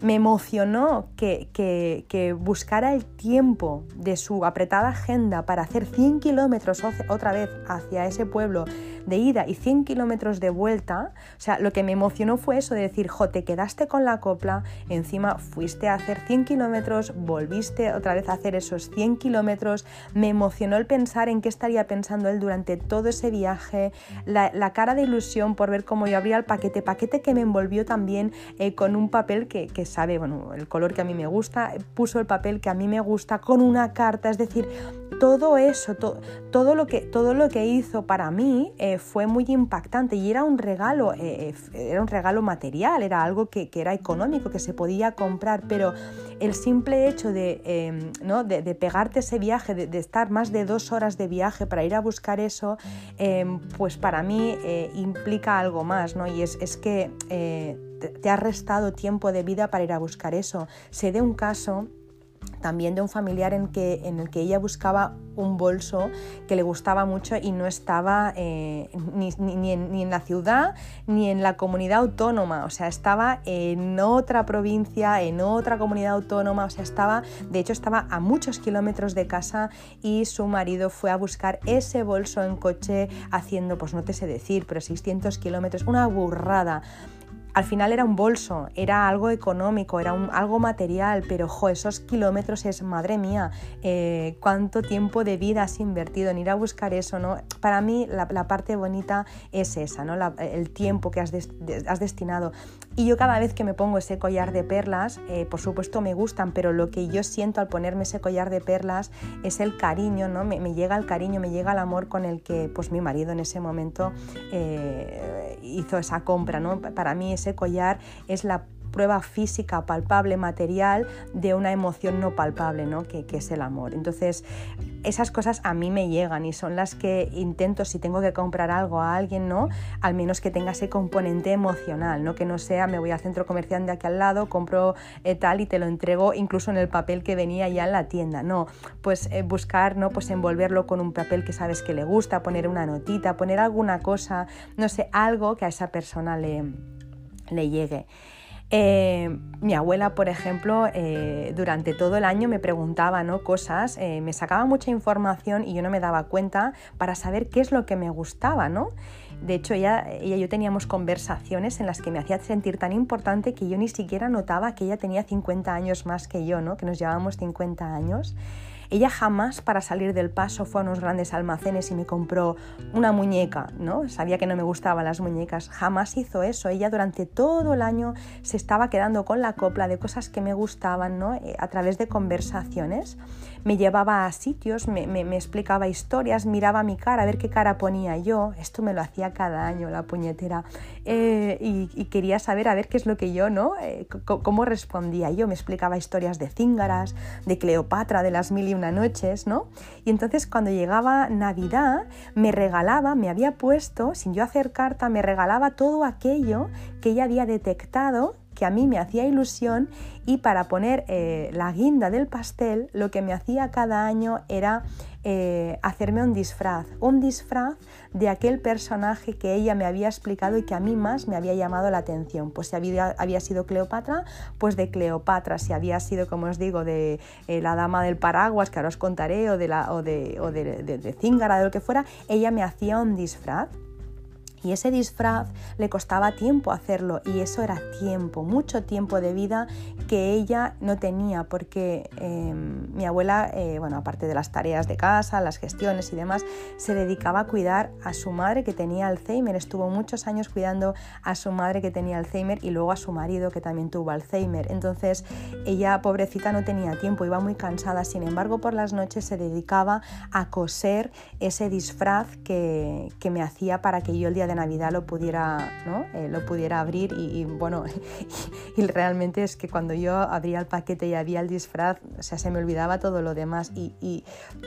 me emocionó que, que, buscara el tiempo de su apretada agenda para hacer 100 kilómetros otra vez hacia ese pueblo de ida y 100 kilómetros de vuelta. O sea, lo que me emocionó fue eso de decir, jo, te quedaste con la copla, encima fuiste a hacer 100 kilómetros, volviste otra vez a hacer esos 100 kilómetros. Me emocionó el pensar en qué estaría pensando él durante todo ese viaje, la, cara de ilusión por ver cómo yo abría el paquete, paquete que me envolvió también eh, con un papel que, que sabe, bueno, el color que a mí me gusta, puso el papel que a mí me gusta con una carta, es decir, todo eso, todo, lo que, todo lo que hizo para mí eh, fue muy impactante y era un regalo, eh, eh, era un regalo material, era algo que, era económico, que se podía comprar, pero el simple hecho de, em, ¿no? de, pegarte ese viaje, de, estar más de dos horas de viaje para ir a buscar eso, em, pues para mí implica algo más, ¿no? Y es, es que te ha restado tiempo de vida para ir a buscar eso. Se dé un caso también de un familiar en, que, en el que ella buscaba un bolso que le gustaba mucho y no estaba eh, ni, ni, en, ni, en, la ciudad ni en la comunidad autónoma, o sea, estaba en otra provincia, en otra comunidad autónoma, o sea, estaba, de hecho, estaba a muchos kilómetros de casa y su marido fue a buscar ese bolso en coche haciendo, pues no te sé decir, pero 600 kilómetros, una burrada al final era un bolso, era algo económico, era algo material, pero jo, esos kilómetros es, madre mía, eh, cuánto tiempo de vida has invertido en ir a buscar eso, ¿no? Para mí la, parte bonita es esa, ¿no? el tiempo que has, has, destinado. Y yo cada vez que me pongo ese collar de perlas, eh, por supuesto me gustan, pero lo que yo siento al ponerme ese collar de perlas es el cariño, ¿no? Me, llega el cariño, me llega el amor con el que pues mi marido en ese momento eh, hizo esa compra, ¿no? Para mí ese collar es la prueba física, palpable, material de una emoción no palpable, ¿no? Que, es el amor. Entonces, esas cosas a mí me llegan y son las que intento, si tengo que comprar algo a alguien, ¿no? Al menos que tenga ese componente emocional, ¿no? Que no sea, me voy al centro comercial de aquí al lado, compro eh, tal y te lo entrego incluso en el papel que venía ya en la tienda. No, pues eh, buscar, ¿no? Pues envolverlo con un papel que sabes que le gusta, poner una notita, poner alguna cosa, no sé, algo que a esa persona le le llegue. Eh, mi abuela, por ejemplo, eh, durante todo el año me preguntaba ¿no? cosas, eh, me sacaba mucha información y yo no me daba cuenta para saber qué es lo que me gustaba. ¿no? De hecho, ella, ella y yo teníamos conversaciones en las que me hacía sentir tan importante que yo ni siquiera notaba que ella tenía 50 años más que yo, ¿no? que nos llevábamos 50 años. Ella jamás para salir del paso fue a unos grandes almacenes y me compró una muñeca, ¿no? Sabía que no me gustaban las muñecas, jamás hizo eso. Ella durante todo el año se estaba quedando con la copla de cosas que me gustaban, ¿no? Eh, a través de conversaciones. Me llevaba a sitios, me, explicaba historias, miraba mi cara, a ver qué cara ponía yo. Esto me lo hacía cada año la puñetera. Eh, y, quería saber a ver qué es lo que yo, ¿no? Eh, cómo respondía yo. Me explicaba historias de Cíngaras, de Cleopatra, de las mil y noches, ¿no? Y entonces cuando llegaba Navidad me regalaba, me había puesto, sin yo hacer carta, me regalaba todo aquello que ella había detectado que a mí me hacía ilusión y para poner eh, la guinda del pastel lo que me hacía cada año era eh, hacerme un disfraz, un disfraz de aquel personaje que ella me había explicado y que a mí más me había llamado la atención. Pues si había, había sido Cleopatra, pues de Cleopatra, si había sido, como os digo, de eh, la dama del paraguas, que ahora os contaré, o de, la, o de, o de, de, de de lo que fuera, ella me hacía un disfraz y ese disfraz le costaba tiempo hacerlo y eso era tiempo, mucho tiempo de vida que ella no tenía porque em, mi abuela, eh, bueno, aparte de las tareas de casa, las gestiones y demás, se dedicaba a cuidar a su madre que tenía Alzheimer. Estuvo muchos años cuidando a su madre que tenía Alzheimer y luego a su marido que también tuvo Alzheimer. Entonces ella, pobrecita, no tenía tiempo, iba muy cansada. Sin embargo, por las noches se dedicaba a coser ese disfraz que, que me hacía para que yo el día de Navidad lo pudiera, ¿no? Eh, lo pudiera abrir y, bueno, y, realmente es que cuando yo abría el paquete y había el disfraz, o sea, se me olvidaba todo lo demás y, y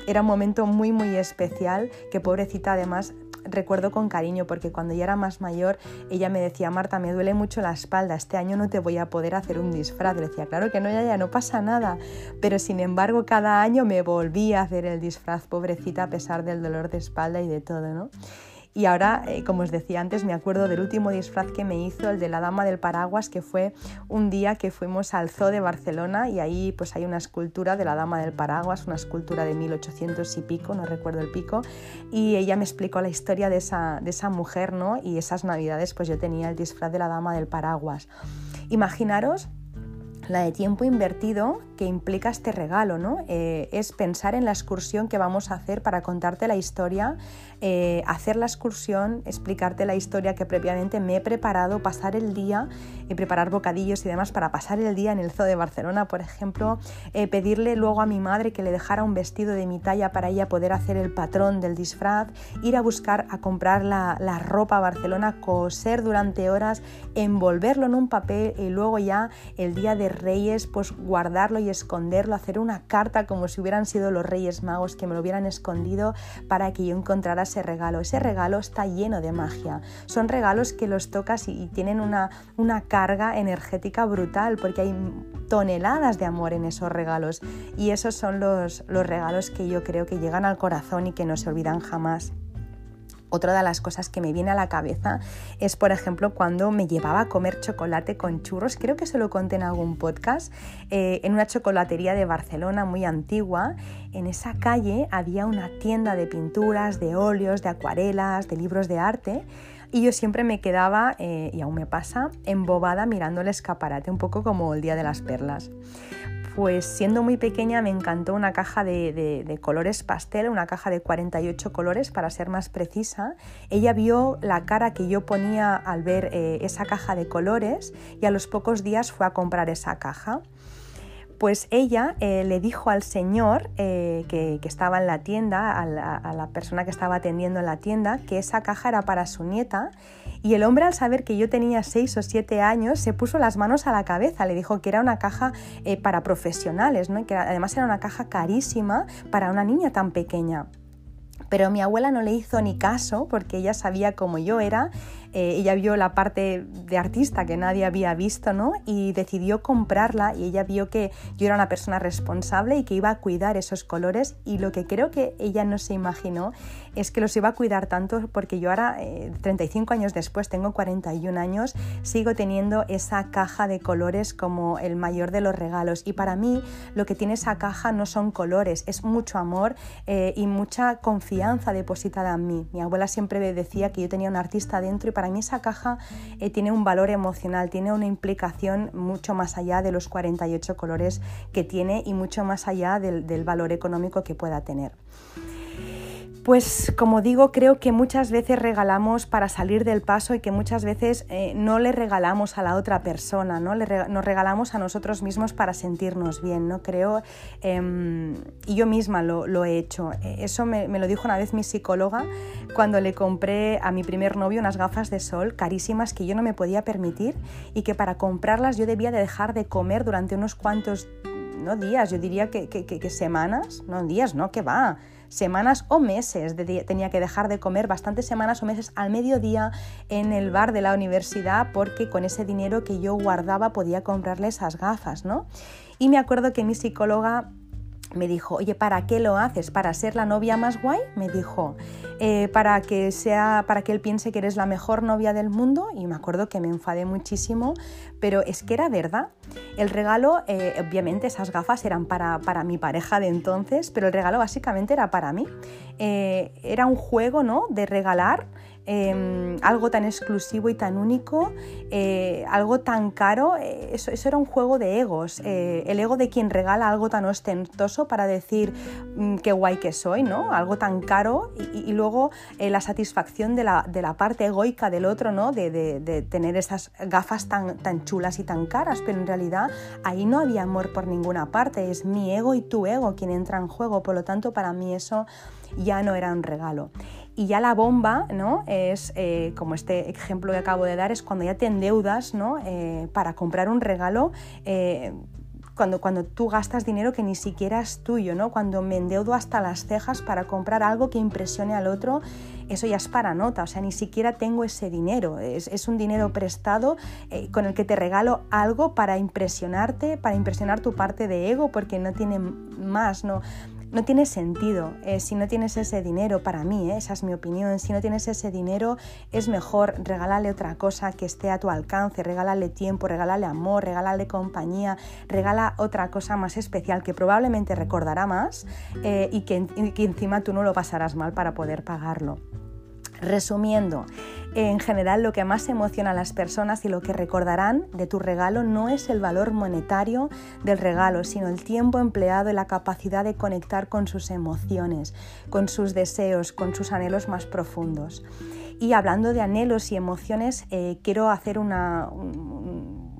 era un momento muy, muy especial que pobrecita además recuerdo con cariño porque cuando ya era más mayor ella me decía, Marta, me duele mucho la espalda, este año no te voy a poder hacer un disfraz. Le decía, claro que no, ya, ya no pasa nada. Pero sin embargo cada año me volví a hacer el disfraz, pobrecita, a pesar del dolor de espalda y de todo, ¿no? Y ahora, eh, como os decía antes, me acuerdo del último disfraz que me hizo, el de la Dama del Paraguas, que fue un día que fuimos al Zoo de Barcelona y ahí pues hay una escultura de la Dama del Paraguas, una escultura de 1800 y pico, no recuerdo el pico, y ella me explicó la historia de esa, de esa mujer, ¿no? Y esas navidades pues yo tenía el disfraz de la Dama del Paraguas. Imaginaros la de tiempo invertido que implica este regalo, ¿no? Eh, es pensar en la excursión que vamos a hacer para contarte la historia, eh, hacer la excursión, explicarte la historia que previamente me he preparado, pasar el día y preparar bocadillos y demás para pasar el día en el Zoo de Barcelona, por ejemplo, eh, pedirle luego a mi madre que le dejara un vestido de mi talla para ella poder hacer el patrón del disfraz, ir a buscar, a comprar la, la ropa a Barcelona, coser durante horas, envolverlo en un papel y luego ya el día de Reyes pues guardarlo y esconderlo, hacer una carta como si hubieran sido los Reyes Magos que me lo hubieran escondido para que yo encontrara ese regalo. Ese regalo está lleno de magia. Son regalos que los tocas y, tienen una, una carga energética brutal porque hay toneladas de amor en esos regalos. Y esos son los, los regalos que yo creo que llegan al corazón y que no se olvidan jamás. Otra de las cosas que me viene a la cabeza es, por ejemplo, cuando me llevaba a comer chocolate con churros, creo que se lo conté en algún podcast, eh, en una chocolatería de Barcelona muy antigua. En esa calle había una tienda de pinturas, de óleos, de acuarelas, de libros de arte. Y yo siempre me quedaba, eh, y aún me pasa, embobada mirando el escaparate, un poco como el Día de las Perlas. Pues siendo muy pequeña me encantó una caja de, colores pastel, una caja de 48 colores para ser más precisa. Ella vio la cara que yo ponía al ver eh, esa caja de colores y a los pocos días fue a comprar esa caja. Pues ella eh, le dijo al señor eh, que, estaba en la tienda, a la, persona que estaba atendiendo en la tienda, que esa caja era para su nieta. Y el hombre al saber que yo tenía 6 o 7 años se puso las manos a la cabeza, le dijo que era una caja eh, para profesionales, ¿no? que además era una caja carísima para una niña tan pequeña. Pero mi abuela no le hizo ni caso porque ella sabía cómo yo era eh, ella vio la parte de artista que nadie había visto, ¿no? Y decidió comprarla y ella vio que yo era una persona responsable y que iba a cuidar esos colores y lo que creo que ella no se imaginó es que los iba a cuidar tanto porque yo ahora, 35 eh, años después, tengo 41 años, sigo teniendo esa caja de colores como el mayor de los regalos y para mí lo que tiene esa caja no son colores, es mucho amor eh, y mucha confianza depositada en mí. Mi abuela siempre decía que yo tenía un artista dentro y para mí esa caja eh, tiene un valor emocional, tiene una implicación mucho más allá de los 48 colores que tiene y mucho más allá del valor económico que pueda tener. Pues como digo, creo que muchas veces regalamos para salir del paso y que muchas veces eh, no le regalamos a la otra persona, ¿no? nos regalamos a nosotros mismos para sentirnos bien, ¿no? Creo, em, y yo misma lo, he hecho. E, eso me, lo dijo una vez mi psicóloga cuando le compré a mi primer novio unas gafas de sol carísimas que yo no me podía permitir y que para comprarlas yo debía de dejar de comer durante unos cuantos no días, yo diría que, que, semanas, no días, no, que va, semanas o meses. tenía que dejar de comer bastantes semanas o meses al mediodía en el bar de la universidad porque con ese dinero que yo guardaba podía comprarle esas gafas, ¿no? Y me acuerdo que mi psicóloga me dijo, oye, ¿para qué lo haces? ¿Para ser la novia más guay? Me dijo, eh, para que sea, para que él piense que eres la mejor novia del mundo. Y me acuerdo que me enfadé muchísimo, pero es que era verdad. El regalo, eh, obviamente, esas gafas eran para, para, mi pareja de entonces, pero el regalo básicamente era para mí. Eh, era un juego, ¿no? De regalar Em, algo tan exclusivo y tan único, eh, algo tan caro, eh, eso, era un juego de egos, eh, el ego de quien regala algo tan ostentoso para decir mm, qué guay que soy, ¿no? Algo tan caro y, luego la satisfacción de la, parte egoica del otro, ¿no? De, tener esas gafas tan chulas y tan caras, pero en realidad ahí no había amor por ninguna parte, es mi ego y tu ego quien entra en juego, por lo tanto para mí eso ya no era un regalo. Y ya la bomba, ¿no? Es, eh, como este ejemplo que acabo de dar, es cuando ya te endeudas, ¿no? Eh, para comprar un regalo. Eh, cuando, cuando tú gastas dinero que ni siquiera es tuyo, ¿no? Cuando me endeudo hasta las cejas para comprar algo que impresione al otro, eso ya es para nota, o sea, ni siquiera tengo ese dinero, es, es un dinero prestado con el que te regalo algo para impresionarte, para impresionar tu parte de ego, porque no tiene más, ¿no? No tiene sentido eh, si no tienes ese dinero, para mí, eh, esa es mi opinión, si no tienes ese dinero es mejor regalarle otra cosa que esté a tu alcance, regálale tiempo, regálale amor, regálale compañía, regala otra cosa más especial que probablemente recordará más eh, y, que, y que encima tú no lo pasarás mal para poder pagarlo. Resumiendo, en general lo que más emociona a las personas y lo que recordarán de tu regalo no es el valor monetario del regalo, sino el tiempo empleado y la capacidad de conectar con sus emociones, con sus deseos, con sus anhelos más profundos. Y hablando de anhelos y emociones, eh, quiero hacer una,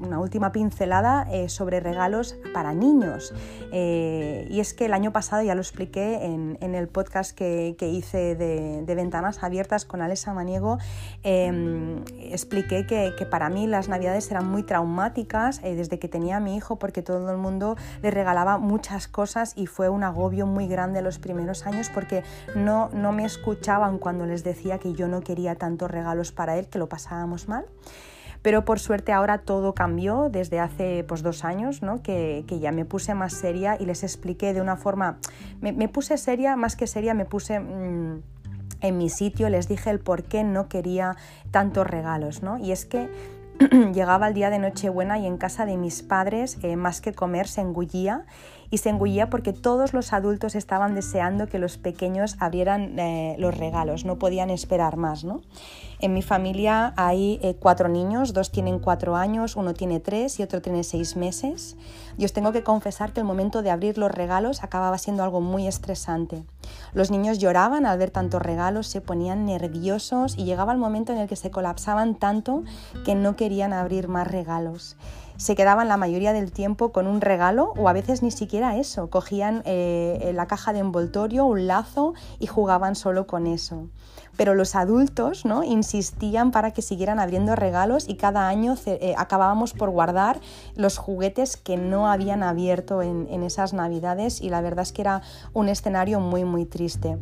una última pincelada eh, sobre regalos para niños. Eh, y es que el año pasado ya lo expliqué en, el podcast que, hice de, Ventanas Abiertas con Alesa Maniego. Em, expliqué que, para mí las navidades eran muy traumáticas eh, desde que tenía a mi hijo porque todo el mundo le regalaba muchas cosas y fue un agobio muy grande los primeros años porque no, no me escuchaban cuando les decía que yo no quería tantos regalos para él, que lo pasábamos mal. Pero por suerte ahora todo cambió desde hace pues, dos años, ¿no? que, ya me puse más seria y les expliqué de una forma, me, puse seria, más que seria, me puse... Mm, en mi sitio les dije el por qué no quería tantos regalos, ¿no? Y es que llegaba el día de Nochebuena y en casa de mis padres, eh, más que comer, se engullía y se engullía porque todos los adultos estaban deseando que los pequeños abrieran eh, los regalos, no podían esperar más. ¿no? En mi familia hay eh, cuatro niños, dos tienen cuatro años, uno tiene tres y otro tiene seis meses. Y os tengo que confesar que el momento de abrir los regalos acababa siendo algo muy estresante. Los niños lloraban al ver tantos regalos, se ponían nerviosos y llegaba el momento en el que se colapsaban tanto que no querían abrir más regalos se quedaban la mayoría del tiempo con un regalo o a veces ni siquiera eso, cogían eh, la caja de envoltorio, un lazo y jugaban solo con eso pero los adultos ¿no? insistían para que siguieran abriendo regalos y cada año eh, acabábamos por guardar los juguetes que no habían abierto en, en esas navidades y la verdad es que era un escenario muy muy triste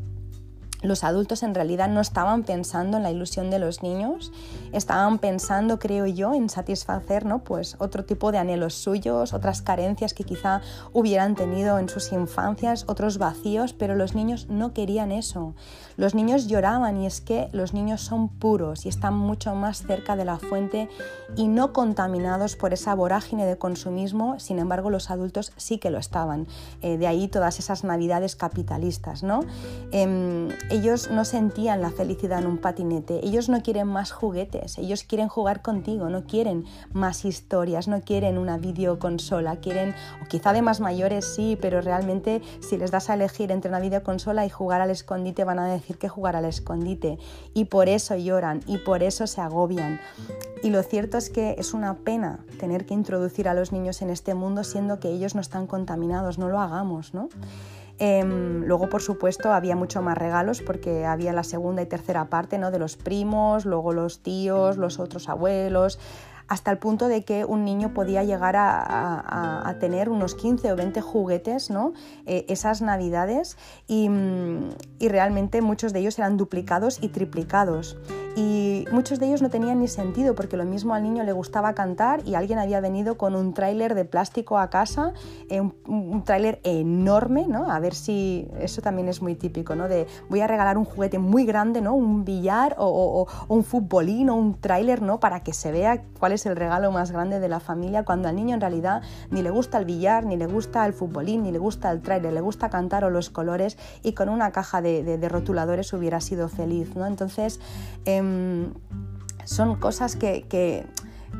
los adultos en realidad no estaban pensando en la ilusión de los niños, estaban pensando, creo yo, en satisfacer ¿no? pues otro tipo de anhelos suyos, otras carencias que quizá hubieran tenido en sus infancias, otros vacíos, pero los niños no querían eso. Los niños lloraban y es que los niños son puros y están mucho más cerca de la fuente y no contaminados por esa vorágine de consumismo, sin embargo los adultos sí que lo estaban. Eh, de ahí todas esas navidades capitalistas. ¿no? Em, ellos no sentían la felicidad en un patinete, ellos no quieren más juguetes, ellos quieren jugar contigo, no quieren más historias, no quieren una videoconsola, quieren, o quizá de más mayores sí, pero realmente si les das a elegir entre una videoconsola y jugar al escondite van a decir que jugar al escondite. Y por eso lloran y por eso se agobian. Y lo cierto es que es una pena tener que introducir a los niños en este mundo siendo que ellos no están contaminados, no lo hagamos, ¿no? Em, luego, por supuesto, había mucho más regalos porque había la segunda y tercera parte ¿no? de los primos, luego los tíos, los otros abuelos, hasta el punto de que un niño podía llegar a, tener unos 15 o 20 juguetes ¿no? Eh, esas navidades y, y realmente muchos de ellos eran duplicados y triplicados y muchos de ellos no tenían ni sentido porque lo mismo al niño le gustaba cantar y alguien había venido con un tráiler de plástico a casa, eh, un, tráiler enorme, ¿no? A ver si eso también es muy típico, ¿no? De voy a regalar un juguete muy grande, ¿no? Un billar o, un futbolín o un tráiler, ¿no? Para que se vea cuál es el regalo más grande de la familia cuando al niño en realidad ni le gusta el billar, ni le gusta el futbolín, ni le gusta el tráiler, le gusta cantar o los colores y con una caja de, rotuladores hubiera sido feliz, ¿no? Entonces, Em, son cosas que,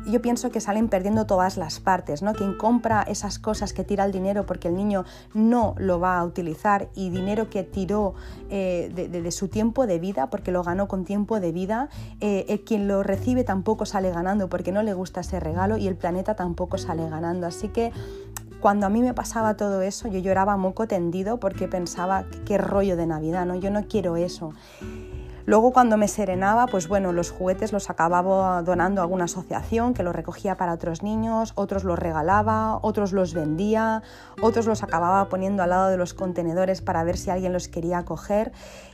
yo pienso que salen perdiendo todas las partes, ¿no? Quien compra esas cosas que tira el dinero porque el niño no lo va a utilizar y dinero que tiró eh, de, su tiempo de vida porque lo ganó con tiempo de vida, eh, quien lo recibe tampoco sale ganando porque no le gusta ese regalo y el planeta tampoco sale ganando. Así que cuando a mí me pasaba todo eso, yo lloraba moco tendido porque pensaba qué rollo de Navidad, ¿no? Yo no quiero eso. Luego cuando me serenaba, pues bueno, los juguetes los acababa donando a alguna asociación que los recogía para otros niños, otros los regalaba, otros los vendía, otros los acababa poniendo al lado de los contenedores para ver si alguien los quería coger.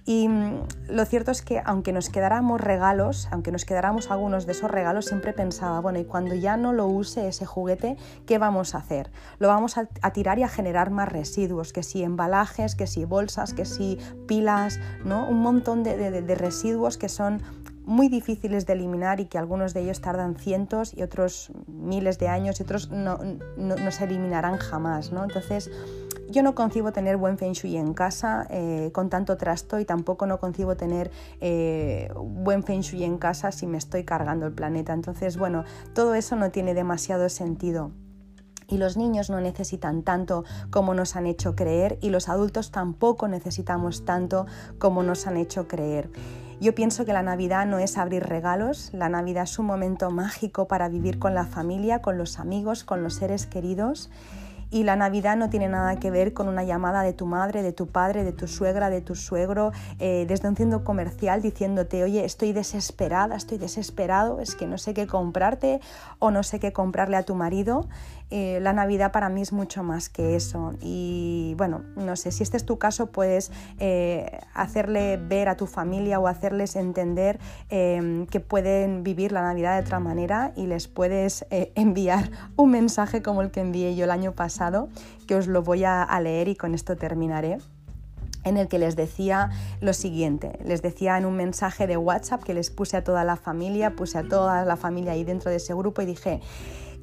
Y mm, lo cierto es que aunque nos quedáramos regalos, aunque nos quedáramos algunos de esos regalos, siempre pensaba, bueno, y cuando ya no lo use ese juguete, ¿qué vamos a hacer? Lo vamos a, tirar y a generar más residuos, que si embalajes, que si bolsas, que si pilas, ¿no? Un montón de, de residuos que son muy difíciles de eliminar y que algunos de ellos tardan cientos y otros miles de años y otros no, no, se eliminarán jamás. ¿no? Entonces, yo no concibo tener buen feng shui en casa eh, con tanto trasto y tampoco no concibo tener eh, buen feng shui en casa si me estoy cargando el planeta. Entonces, bueno, todo eso no tiene demasiado sentido. Y los niños no necesitan tanto como nos han hecho creer y los adultos tampoco necesitamos tanto como nos han hecho creer. Yo pienso que la Navidad no es abrir regalos, la Navidad es un momento mágico para vivir con la familia, con los amigos, con los seres queridos. Y la Navidad no tiene nada que ver con una llamada de tu madre, de tu padre, de tu suegra, de tu suegro, eh, desde un centro comercial diciéndote, oye, estoy desesperada, estoy desesperado, es que no sé qué comprarte o no sé qué comprarle a tu marido. Eh, la Navidad para mí es mucho más que eso. Y bueno, no sé, si este es tu caso, puedes eh, hacerle ver a tu familia o hacerles entender em, que pueden vivir la Navidad de otra manera y les puedes eh, enviar un mensaje como el que envié yo el año pasado, que os lo voy a leer y con esto terminaré en el que les decía lo siguiente, les decía en un mensaje de WhatsApp que les puse a toda la familia, puse a toda la familia ahí dentro de ese grupo y dije,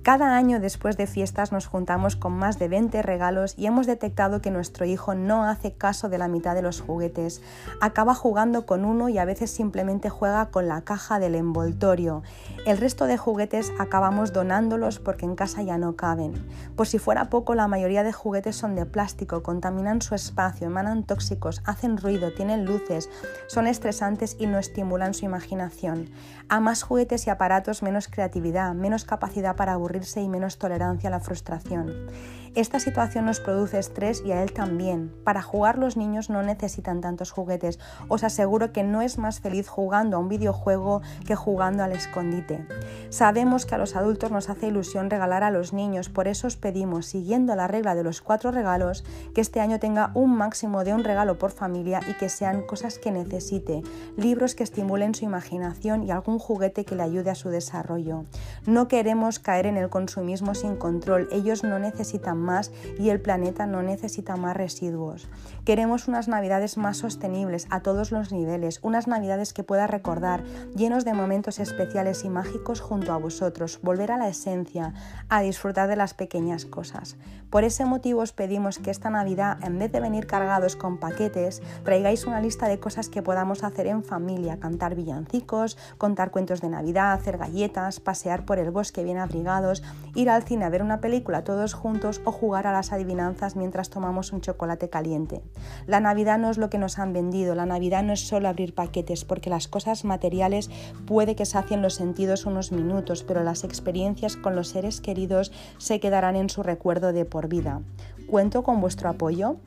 cada año después de fiestas nos juntamos con más de 20 regalos y hemos detectado que nuestro hijo no hace caso de la mitad de los juguetes. Acaba jugando con uno y a veces simplemente juega con la caja del envoltorio. El resto de juguetes acabamos donándolos porque en casa ya no caben. Por si fuera poco, la mayoría de juguetes son de plástico, contaminan su espacio, emanan tóxicos, hacen ruido, tienen luces, son estresantes y no estimulan su imaginación. A más juguetes y aparatos, menos creatividad, menos capacidad para aburrir y menos tolerancia a la frustración. Esta situación nos produce estrés y a él también. Para jugar los niños no necesitan tantos juguetes. Os aseguro que no es más feliz jugando a un videojuego que jugando al escondite. Sabemos que a los adultos nos hace ilusión regalar a los niños, por eso os pedimos, siguiendo la regla de los cuatro regalos, que este año tenga un máximo de un regalo por familia y que sean cosas que necesite, libros que estimulen su imaginación y algún juguete que le ayude a su desarrollo. No queremos caer en el consumismo sin control, ellos no necesitan más y el planeta no necesita más residuos. Queremos unas navidades más sostenibles a todos los niveles, unas navidades que pueda recordar, llenos de momentos especiales y mágicos junto a vosotros, volver a la esencia, a disfrutar de las pequeñas cosas. Por ese motivo os pedimos que esta Navidad, en vez de venir cargados con paquetes, traigáis una lista de cosas que podamos hacer en familia, cantar villancicos, contar cuentos de Navidad, hacer galletas, pasear por el bosque bien abrigados, ir al cine a ver una película todos juntos o jugar a las adivinanzas mientras tomamos un chocolate caliente. La Navidad no es lo que nos han vendido, la Navidad no es solo abrir paquetes, porque las cosas materiales puede que sacien los sentidos unos minutos, pero las experiencias con los seres queridos se quedarán en su recuerdo de por vida. ¿Cuento con vuestro apoyo?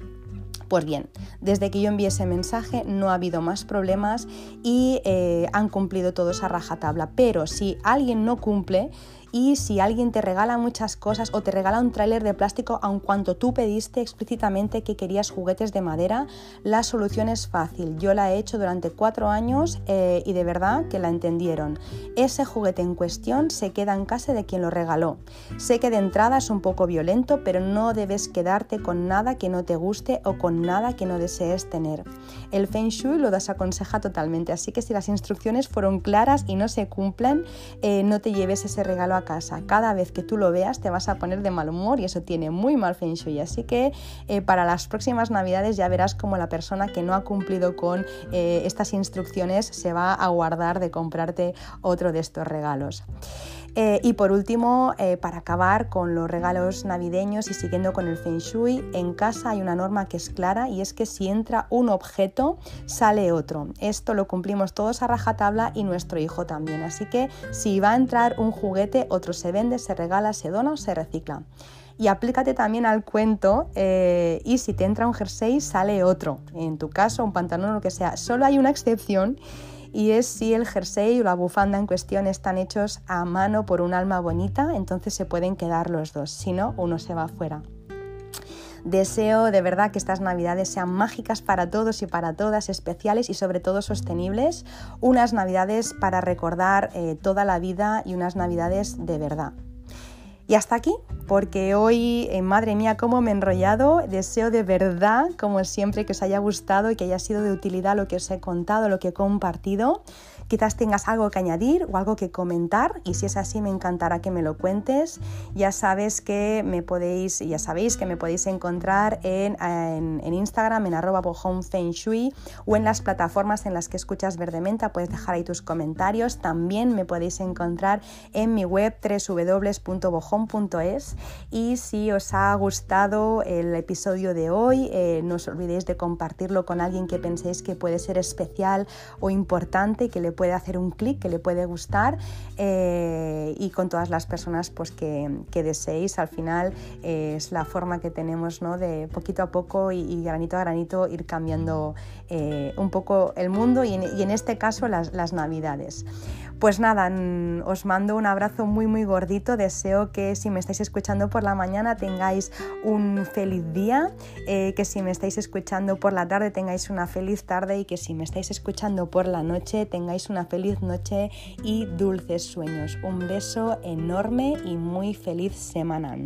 Pues bien, desde que yo envié ese mensaje no ha habido más problemas y eh, han cumplido todos a rajatabla. Pero si alguien no cumple, y si alguien te regala muchas cosas o te regala un tráiler de plástico aun cuanto tú pediste explícitamente que querías juguetes de madera, la solución es fácil. Yo la he hecho durante cuatro años eh, y de verdad que la entendieron. Ese juguete en cuestión se queda en casa de quien lo regaló. Sé que de entrada es un poco violento, pero no debes quedarte con nada que no te guste o con nada que no desees tener. El Feng Shui lo desaconseja totalmente, así que si las instrucciones fueron claras y no se cumplen, eh, no te lleves ese regalo casa. Cada vez que tú lo veas te vas a poner de mal humor y eso tiene muy mal feng shui. Así que eh, para las próximas navidades ya verás como la persona que no ha cumplido con eh, estas instrucciones se va a guardar de comprarte otro de estos regalos. Eh, y por último, eh, para acabar con los regalos navideños y siguiendo con el Feng Shui, en casa hay una norma que es clara y es que si entra un objeto, sale otro. Esto lo cumplimos todos a rajatabla y nuestro hijo también. Así que si va a entrar un juguete, otro se vende, se regala, se dona o se recicla. Y aplícate también al cuento eh, y si te entra un jersey, sale otro. En tu caso, un pantalón o lo que sea. Solo hay una excepción y es si el jersey o la bufanda en cuestión están hechos a mano por un alma bonita, entonces se pueden quedar los dos, si no, uno se va afuera. Deseo de verdad que estas navidades sean mágicas para todos y para todas, especiales y sobre todo sostenibles, unas navidades para recordar eh, toda la vida y unas navidades de verdad. Y hasta aquí, porque hoy, eh, madre mía, cómo me he enrollado. Deseo de verdad, como siempre, que os haya gustado y que haya sido de utilidad lo que os he contado, lo que he compartido. Quizás tengas algo que añadir o algo que comentar y si es así me encantará que me lo cuentes. Ya sabes que me podéis, ya sabéis que me podéis encontrar en, en, Instagram en arroba Shui o en las plataformas en las que escuchas Verdementa, puedes dejar ahí tus comentarios. También me podéis encontrar en mi web www.bojón.es y si os ha gustado el episodio de hoy, eh, no os olvidéis de compartirlo con alguien que penséis que puede ser especial o importante que le puede hacer un clic, que le puede gustar eh, y con todas las personas pues, que, deseéis. Al final eh, es la forma que tenemos ¿no? de poquito a poco y, granito a granito ir cambiando un poco el mundo y en, este caso las, las navidades. Pues nada, os mando un abrazo muy muy gordito, deseo que si me estáis escuchando por la mañana tengáis un feliz día, eh, que si me estáis escuchando por la tarde tengáis una feliz tarde y que si me estáis escuchando por la noche tengáis una feliz noche y dulces sueños. Un beso enorme y muy feliz semana.